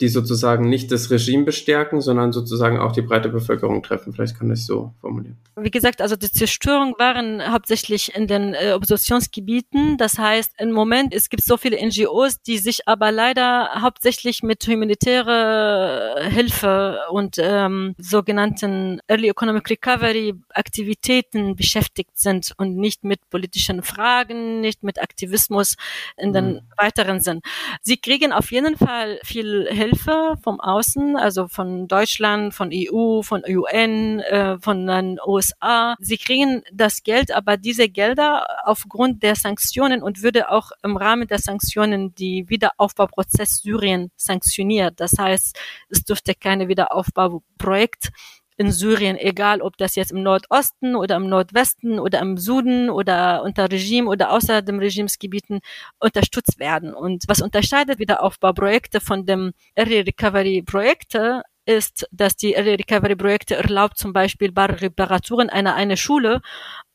S2: die sozusagen nicht das Regime bestärken, sondern sozusagen auch die breite Bevölkerung treffen. Vielleicht kann ich so formulieren.
S1: Wie gesagt, also die Zerstörung waren hauptsächlich in den äh, Oppositionsgebieten. Das heißt, im Moment, es gibt so viele NGOs, die sich aber leider hauptsächlich mit humanitärer Hilfe und ähm, sogenannten Early Economic Recovery Aktivitäten beschäftigt sind und nicht mit politischen Fragen, nicht mit Aktivismus in den mhm. weiteren Sinn. Sie kriegen auf jeden Fall viel Hilfe Hilfe vom Außen, also von Deutschland, von EU, von UN, äh, von den USA. Sie kriegen das Geld, aber diese Gelder aufgrund der Sanktionen und würde auch im Rahmen der Sanktionen die Wiederaufbauprozess Syrien sanktioniert. Das heißt, es dürfte keine Wiederaufbauprojekt in Syrien, egal ob das jetzt im Nordosten oder im Nordwesten oder im Süden oder unter Regime oder außer dem Regimesgebieten unterstützt werden. Und was unterscheidet Wiederaufbauprojekte von dem Early Recovery Projekte ist, dass die Early Recovery Projekte erlaubt zum Beispiel bei Reparaturen einer eine Schule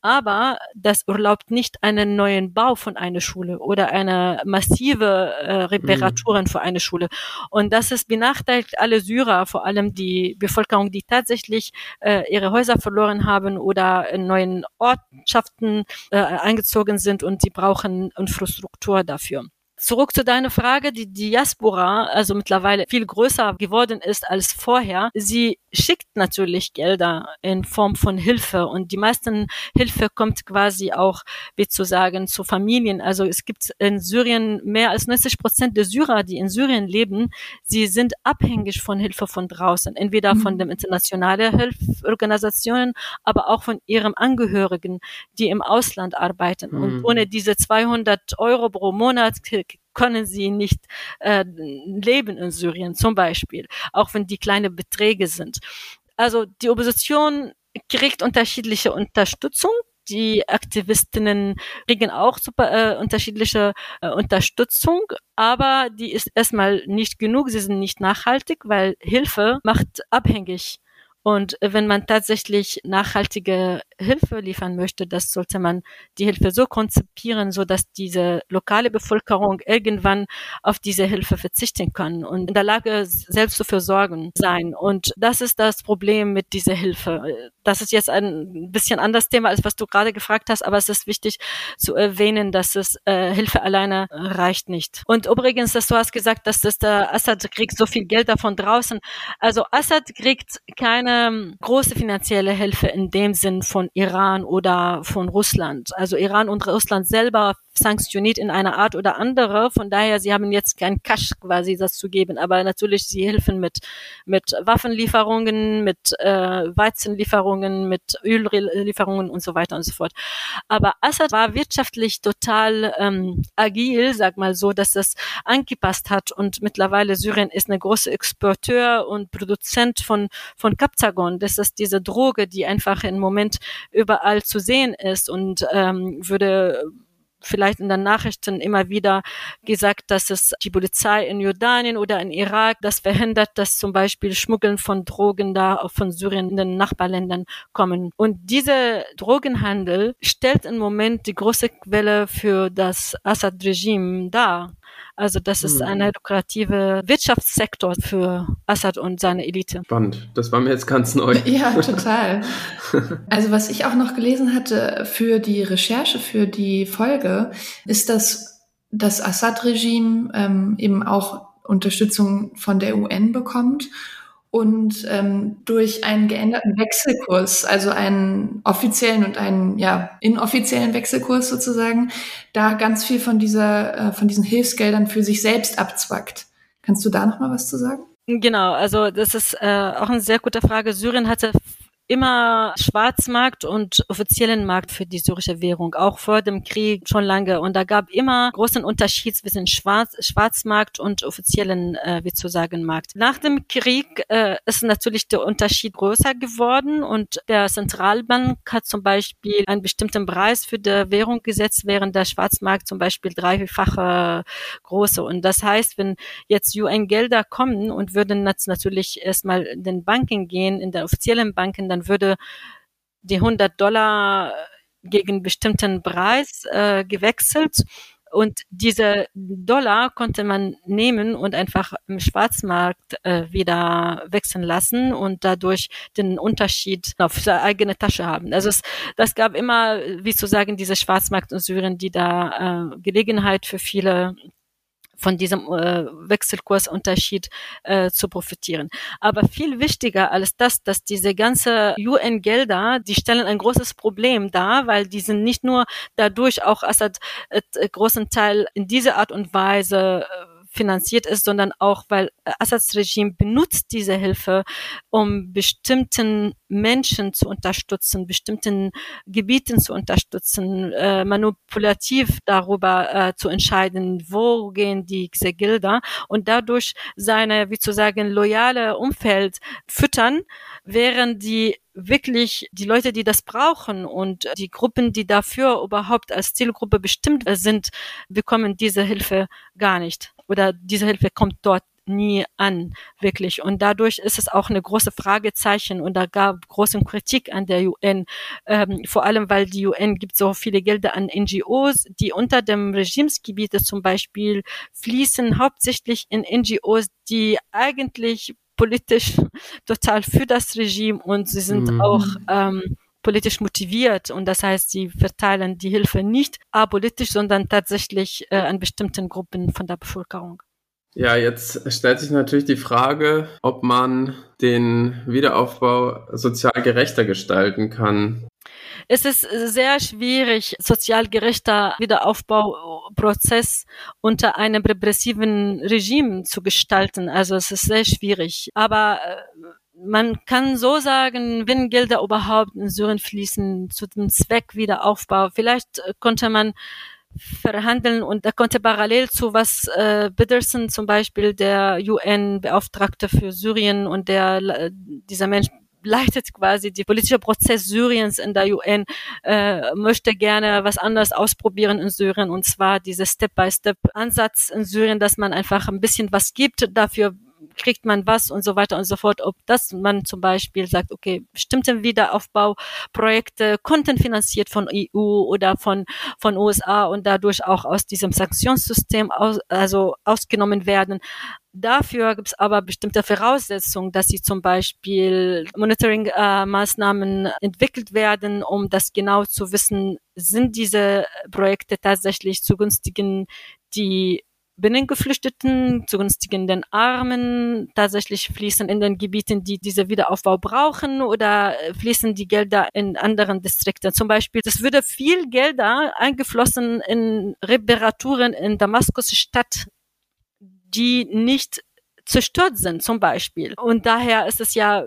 S1: aber das erlaubt nicht einen neuen Bau von einer Schule oder eine massive äh, Reparaturen mhm. für eine Schule. Und das ist benachteiligt alle Syrer, vor allem die Bevölkerung, die tatsächlich äh, ihre Häuser verloren haben oder in neuen Ortschaften äh, eingezogen sind und sie brauchen Infrastruktur dafür. Zurück zu deiner Frage, die Diaspora, also mittlerweile viel größer geworden ist als vorher, sie schickt natürlich Gelder in Form von Hilfe und die meisten Hilfe kommt quasi auch, wie zu sagen, zu Familien. Also es gibt in Syrien mehr als 90 Prozent der Syrer, die in Syrien leben, sie sind abhängig von Hilfe von draußen, entweder von mhm. den internationalen Hilfsorganisationen, aber auch von ihrem Angehörigen, die im Ausland arbeiten. Mhm. Und ohne diese 200 Euro pro Monat können sie nicht äh, leben in Syrien zum Beispiel, auch wenn die kleine Beträge sind. Also die Opposition kriegt unterschiedliche Unterstützung. Die Aktivistinnen kriegen auch super äh, unterschiedliche äh, Unterstützung, aber die ist erstmal nicht genug, sie sind nicht nachhaltig, weil Hilfe macht abhängig und wenn man tatsächlich nachhaltige Hilfe liefern möchte, das sollte man die Hilfe so konzipieren, so dass diese lokale Bevölkerung irgendwann auf diese Hilfe verzichten kann und in der Lage selbst zu versorgen sein. Und das ist das Problem mit dieser Hilfe. Das ist jetzt ein bisschen anderes Thema, als was du gerade gefragt hast, aber es ist wichtig zu erwähnen, dass es äh, Hilfe alleine reicht nicht. Und übrigens, dass du hast gesagt, dass das der Assad kriegt so viel Geld davon draußen. Also Assad kriegt keine keine große finanzielle Hilfe in dem Sinn von Iran oder von Russland. Also Iran und Russland selber sanktioniert in einer Art oder andere. Von daher, sie haben jetzt kein Cash quasi das zu geben, aber natürlich sie helfen mit mit Waffenlieferungen, mit äh, Weizenlieferungen, mit Öllieferungen und so weiter und so fort. Aber Assad war wirtschaftlich total ähm, agil, sag mal so, dass das angepasst hat und mittlerweile Syrien ist eine große Exporteur und Produzent von von Captagon. Das ist diese Droge, die einfach im Moment überall zu sehen ist und ähm, würde vielleicht in den Nachrichten immer wieder gesagt, dass es die Polizei in Jordanien oder in Irak das verhindert, dass zum Beispiel Schmuggeln von Drogen da von Syrien in den Nachbarländern kommen. Und dieser Drogenhandel stellt im Moment die große Quelle für das Assad-Regime dar. Also das ist hm. ein lukrative Wirtschaftssektor für Assad und seine Elite.
S2: Spannend. Das war mir jetzt ganz neu.
S3: Ja, total. Also was ich auch noch gelesen hatte für die Recherche, für die Folge, ist, dass das Assad-Regime ähm, eben auch Unterstützung von der UN bekommt und ähm, durch einen geänderten Wechselkurs, also einen offiziellen und einen ja inoffiziellen Wechselkurs sozusagen, da ganz viel von dieser äh, von diesen Hilfsgeldern für sich selbst abzwackt. Kannst du da noch mal was zu sagen?
S1: Genau, also das ist äh, auch eine sehr gute Frage. Syrien hatte immer Schwarzmarkt und offiziellen Markt für die syrische Währung, auch vor dem Krieg schon lange. Und da gab immer großen Unterschied zwischen Schwarz, Schwarzmarkt und offiziellen, äh, wie zu sagen, Markt. Nach dem Krieg äh, ist natürlich der Unterschied größer geworden und der Zentralbank hat zum Beispiel einen bestimmten Preis für die Währung gesetzt, während der Schwarzmarkt zum Beispiel dreifache große. Und das heißt, wenn jetzt UN-Gelder kommen und würden jetzt natürlich erstmal in den Banken gehen, in den offiziellen Banken, dann würde die 100 Dollar gegen bestimmten Preis äh, gewechselt und diese Dollar konnte man nehmen und einfach im Schwarzmarkt äh, wieder wechseln lassen und dadurch den Unterschied auf seine eigene Tasche haben. Also es, das gab immer, wie zu sagen, diese Schwarzmarkt in Syrien, die da äh, Gelegenheit für viele von diesem äh, Wechselkursunterschied äh, zu profitieren. Aber viel wichtiger als das, dass diese ganze UN-Gelder, die stellen ein großes Problem dar, weil die sind nicht nur dadurch auch Assad äh, großen Teil in dieser Art und Weise äh, finanziert ist, sondern auch, weil Assads Regime benutzt diese Hilfe, um bestimmten Menschen zu unterstützen, bestimmten Gebieten zu unterstützen, äh, manipulativ darüber äh, zu entscheiden, wo gehen diese Gelder und dadurch seine, wie zu sagen, loyale Umfeld füttern, während die wirklich die Leute, die das brauchen und die Gruppen, die dafür überhaupt als Zielgruppe bestimmt sind, bekommen diese Hilfe gar nicht oder diese Hilfe kommt dort nie an, wirklich. Und dadurch ist es auch eine große Fragezeichen und da gab große Kritik an der UN, ähm, vor allem weil die UN gibt so viele Gelder an NGOs, die unter dem Regimesgebiete zum Beispiel fließen, hauptsächlich in NGOs, die eigentlich politisch total für das Regime und sie sind mhm. auch ähm, politisch motiviert und das heißt, sie verteilen die Hilfe nicht apolitisch, sondern tatsächlich äh, an bestimmten Gruppen von der Bevölkerung.
S2: Ja, jetzt stellt sich natürlich die Frage, ob man den Wiederaufbau sozial gerechter gestalten kann.
S1: Es ist sehr schwierig, sozial gerechter Wiederaufbauprozess unter einem repressiven Regime zu gestalten. Also es ist sehr schwierig. Aber äh, man kann so sagen, wenn Gelder überhaupt in Syrien fließen zu dem Zweck Wiederaufbau, vielleicht äh, konnte man verhandeln und er konnte parallel zu was äh, Bitterson zum Beispiel der UN-Beauftragte für Syrien und der äh, dieser Mensch leitet quasi die politische Prozess Syriens in der UN, äh, möchte gerne was anderes ausprobieren in Syrien und zwar diese Step-by-Step-Ansatz in Syrien, dass man einfach ein bisschen was gibt, dafür kriegt man was und so weiter und so fort. Ob das man zum Beispiel sagt, okay, bestimmte Wiederaufbauprojekte konnten finanziert von EU oder von, von USA und dadurch auch aus diesem Sanktionssystem aus, also ausgenommen werden. Dafür gibt es aber bestimmte Voraussetzungen, dass sie zum Beispiel Monitoring-Maßnahmen äh, entwickelt werden, um das genau zu wissen, sind diese Projekte tatsächlich zugunstigen die Binnengeflüchteten, zugunstigen den Armen tatsächlich fließen in den Gebieten, die diese Wiederaufbau brauchen oder äh, fließen die Gelder in anderen Distrikten. Zum Beispiel, es würde viel Gelder eingeflossen in Reparaturen in Damaskus Stadt, die nicht zerstört sind, zum Beispiel. Und daher ist es ja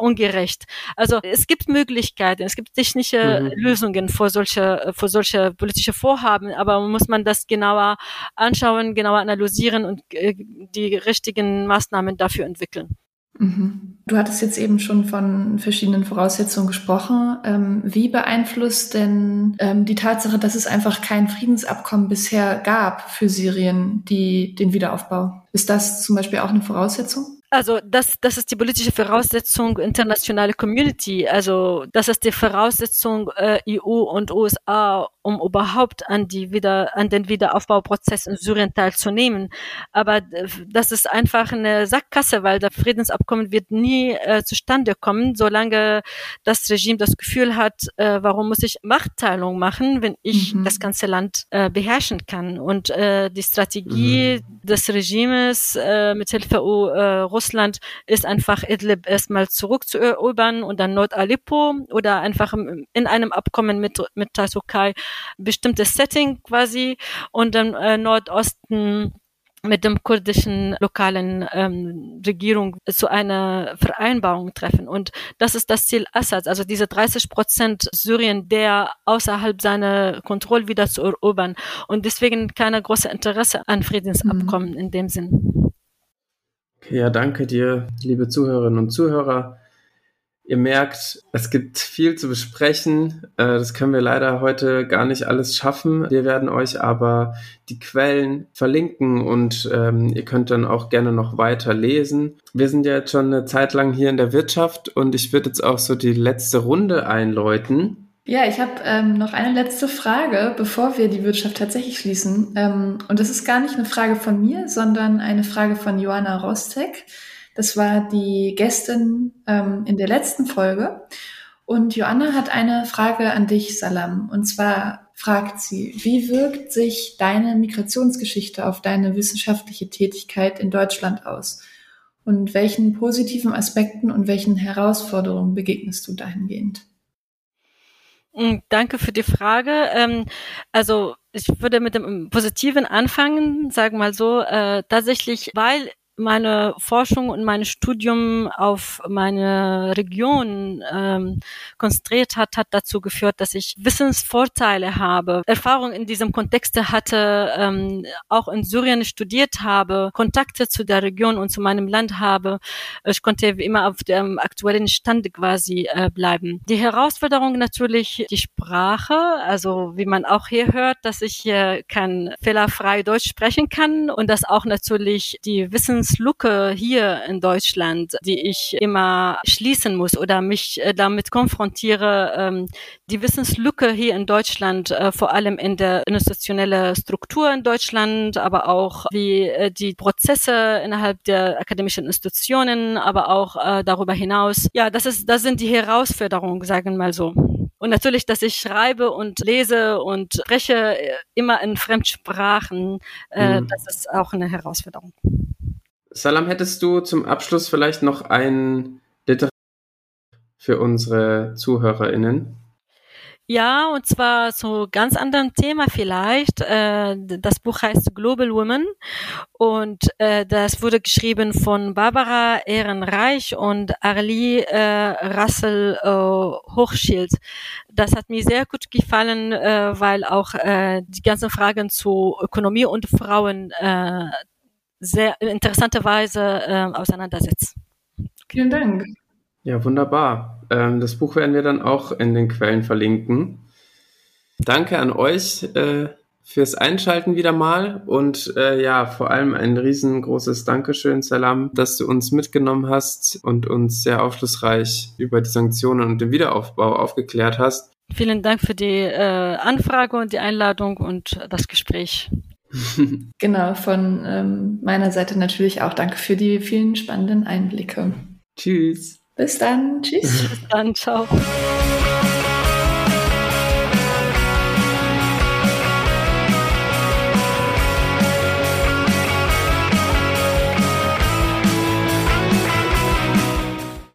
S1: ungerecht. Also es gibt Möglichkeiten, es gibt technische mhm. Lösungen für solche, für solche politische Vorhaben, aber muss man das genauer anschauen, genauer analysieren und äh, die richtigen Maßnahmen dafür entwickeln.
S3: Mhm. Du hattest jetzt eben schon von verschiedenen Voraussetzungen gesprochen. Ähm, wie beeinflusst denn ähm, die Tatsache, dass es einfach kein Friedensabkommen bisher gab für Syrien, die, den Wiederaufbau? Ist das zum Beispiel auch eine Voraussetzung?
S1: Also das, das ist die politische Voraussetzung internationale Community. Also das ist die Voraussetzung äh, EU und USA, um überhaupt an die wieder an den Wiederaufbauprozess in Syrien teilzunehmen. Aber das ist einfach eine Sackgasse, weil das Friedensabkommen wird nie äh, zustande kommen, solange das Regime das Gefühl hat, äh, warum muss ich Machtteilung machen, wenn ich mhm. das ganze Land äh, beherrschen kann. Und äh, die Strategie mhm. des Regimes äh, mit Hilfe äh, Russland ist einfach Idlib erstmal zurückzuerobern und dann Nord-Aleppo oder einfach in einem Abkommen mit, mit der Türkei bestimmtes Setting quasi und dann äh, Nordosten mit dem kurdischen lokalen ähm, Regierung zu einer Vereinbarung treffen. Und das ist das Ziel Assads, also diese 30 Prozent Syrien, der außerhalb seiner Kontrolle wieder zu erobern. Und deswegen keine große Interesse an Friedensabkommen mhm. in dem Sinn.
S2: Ja, danke dir, liebe Zuhörerinnen und Zuhörer. Ihr merkt, es gibt viel zu besprechen. Äh, das können wir leider heute gar nicht alles schaffen. Wir werden euch aber die Quellen verlinken und ähm, ihr könnt dann auch gerne noch weiter lesen. Wir sind ja jetzt schon eine Zeit lang hier in der Wirtschaft und ich würde jetzt auch so die letzte Runde einläuten.
S3: Ja, ich habe ähm, noch eine letzte Frage, bevor wir die Wirtschaft tatsächlich schließen. Ähm, und das ist gar nicht eine Frage von mir, sondern eine Frage von Joanna Rostek. Das war die Gästin ähm, in der letzten Folge. Und Joanna hat eine Frage an dich, Salam. Und zwar fragt sie, wie wirkt sich deine Migrationsgeschichte auf deine wissenschaftliche Tätigkeit in Deutschland aus? Und welchen positiven Aspekten und welchen Herausforderungen begegnest du dahingehend?
S1: Mm, danke für die Frage. Ähm, also ich würde mit dem Positiven anfangen, sagen mal so, äh, tatsächlich, weil meine Forschung und mein Studium auf meine Region ähm, konzentriert hat, hat dazu geführt, dass ich Wissensvorteile habe, Erfahrung in diesem Kontext hatte, ähm, auch in Syrien studiert habe, Kontakte zu der Region und zu meinem Land habe. Ich konnte immer auf dem aktuellen Stand quasi äh, bleiben. Die Herausforderung natürlich die Sprache, also wie man auch hier hört, dass ich hier kein fehlerfrei Deutsch sprechen kann und dass auch natürlich die Wissens Wissenslücke hier in Deutschland, die ich immer schließen muss oder mich äh, damit konfrontiere. Ähm, die Wissenslücke hier in Deutschland, äh, vor allem in der institutionellen Struktur in Deutschland, aber auch wie äh, die Prozesse innerhalb der akademischen Institutionen, aber auch darüber hinaus. Ja, das ist, das sind die Herausforderungen, sagen wir mal so. Und natürlich, dass ich schreibe und lese und spreche immer in Fremdsprachen, äh, mhm. das ist auch eine Herausforderung.
S2: Salam, hättest du zum Abschluss vielleicht noch ein Literatur für unsere ZuhörerInnen?
S1: Ja, und zwar zu ganz anderem Thema vielleicht. Äh, das Buch heißt Global Women und äh, das wurde geschrieben von Barbara Ehrenreich und Arlie äh, Russell Hochschild. Das hat mir sehr gut gefallen, weil auch die ganzen Fragen zu Ökonomie und Frauen sehr interessante Weise äh, auseinandersetzt.
S3: Vielen Dank.
S2: Ja, wunderbar. Ähm, das Buch werden wir dann auch in den Quellen verlinken. Danke an euch äh, fürs Einschalten wieder mal und äh, ja, vor allem ein riesengroßes Dankeschön, Salam, dass du uns mitgenommen hast und uns sehr aufschlussreich über die Sanktionen und den Wiederaufbau aufgeklärt hast.
S1: Vielen Dank für die äh, Anfrage und die Einladung und das Gespräch.
S3: genau, von ähm, meiner Seite natürlich auch danke für die vielen spannenden Einblicke.
S2: Tschüss.
S3: Bis dann. Tschüss.
S1: Bis dann. Ciao.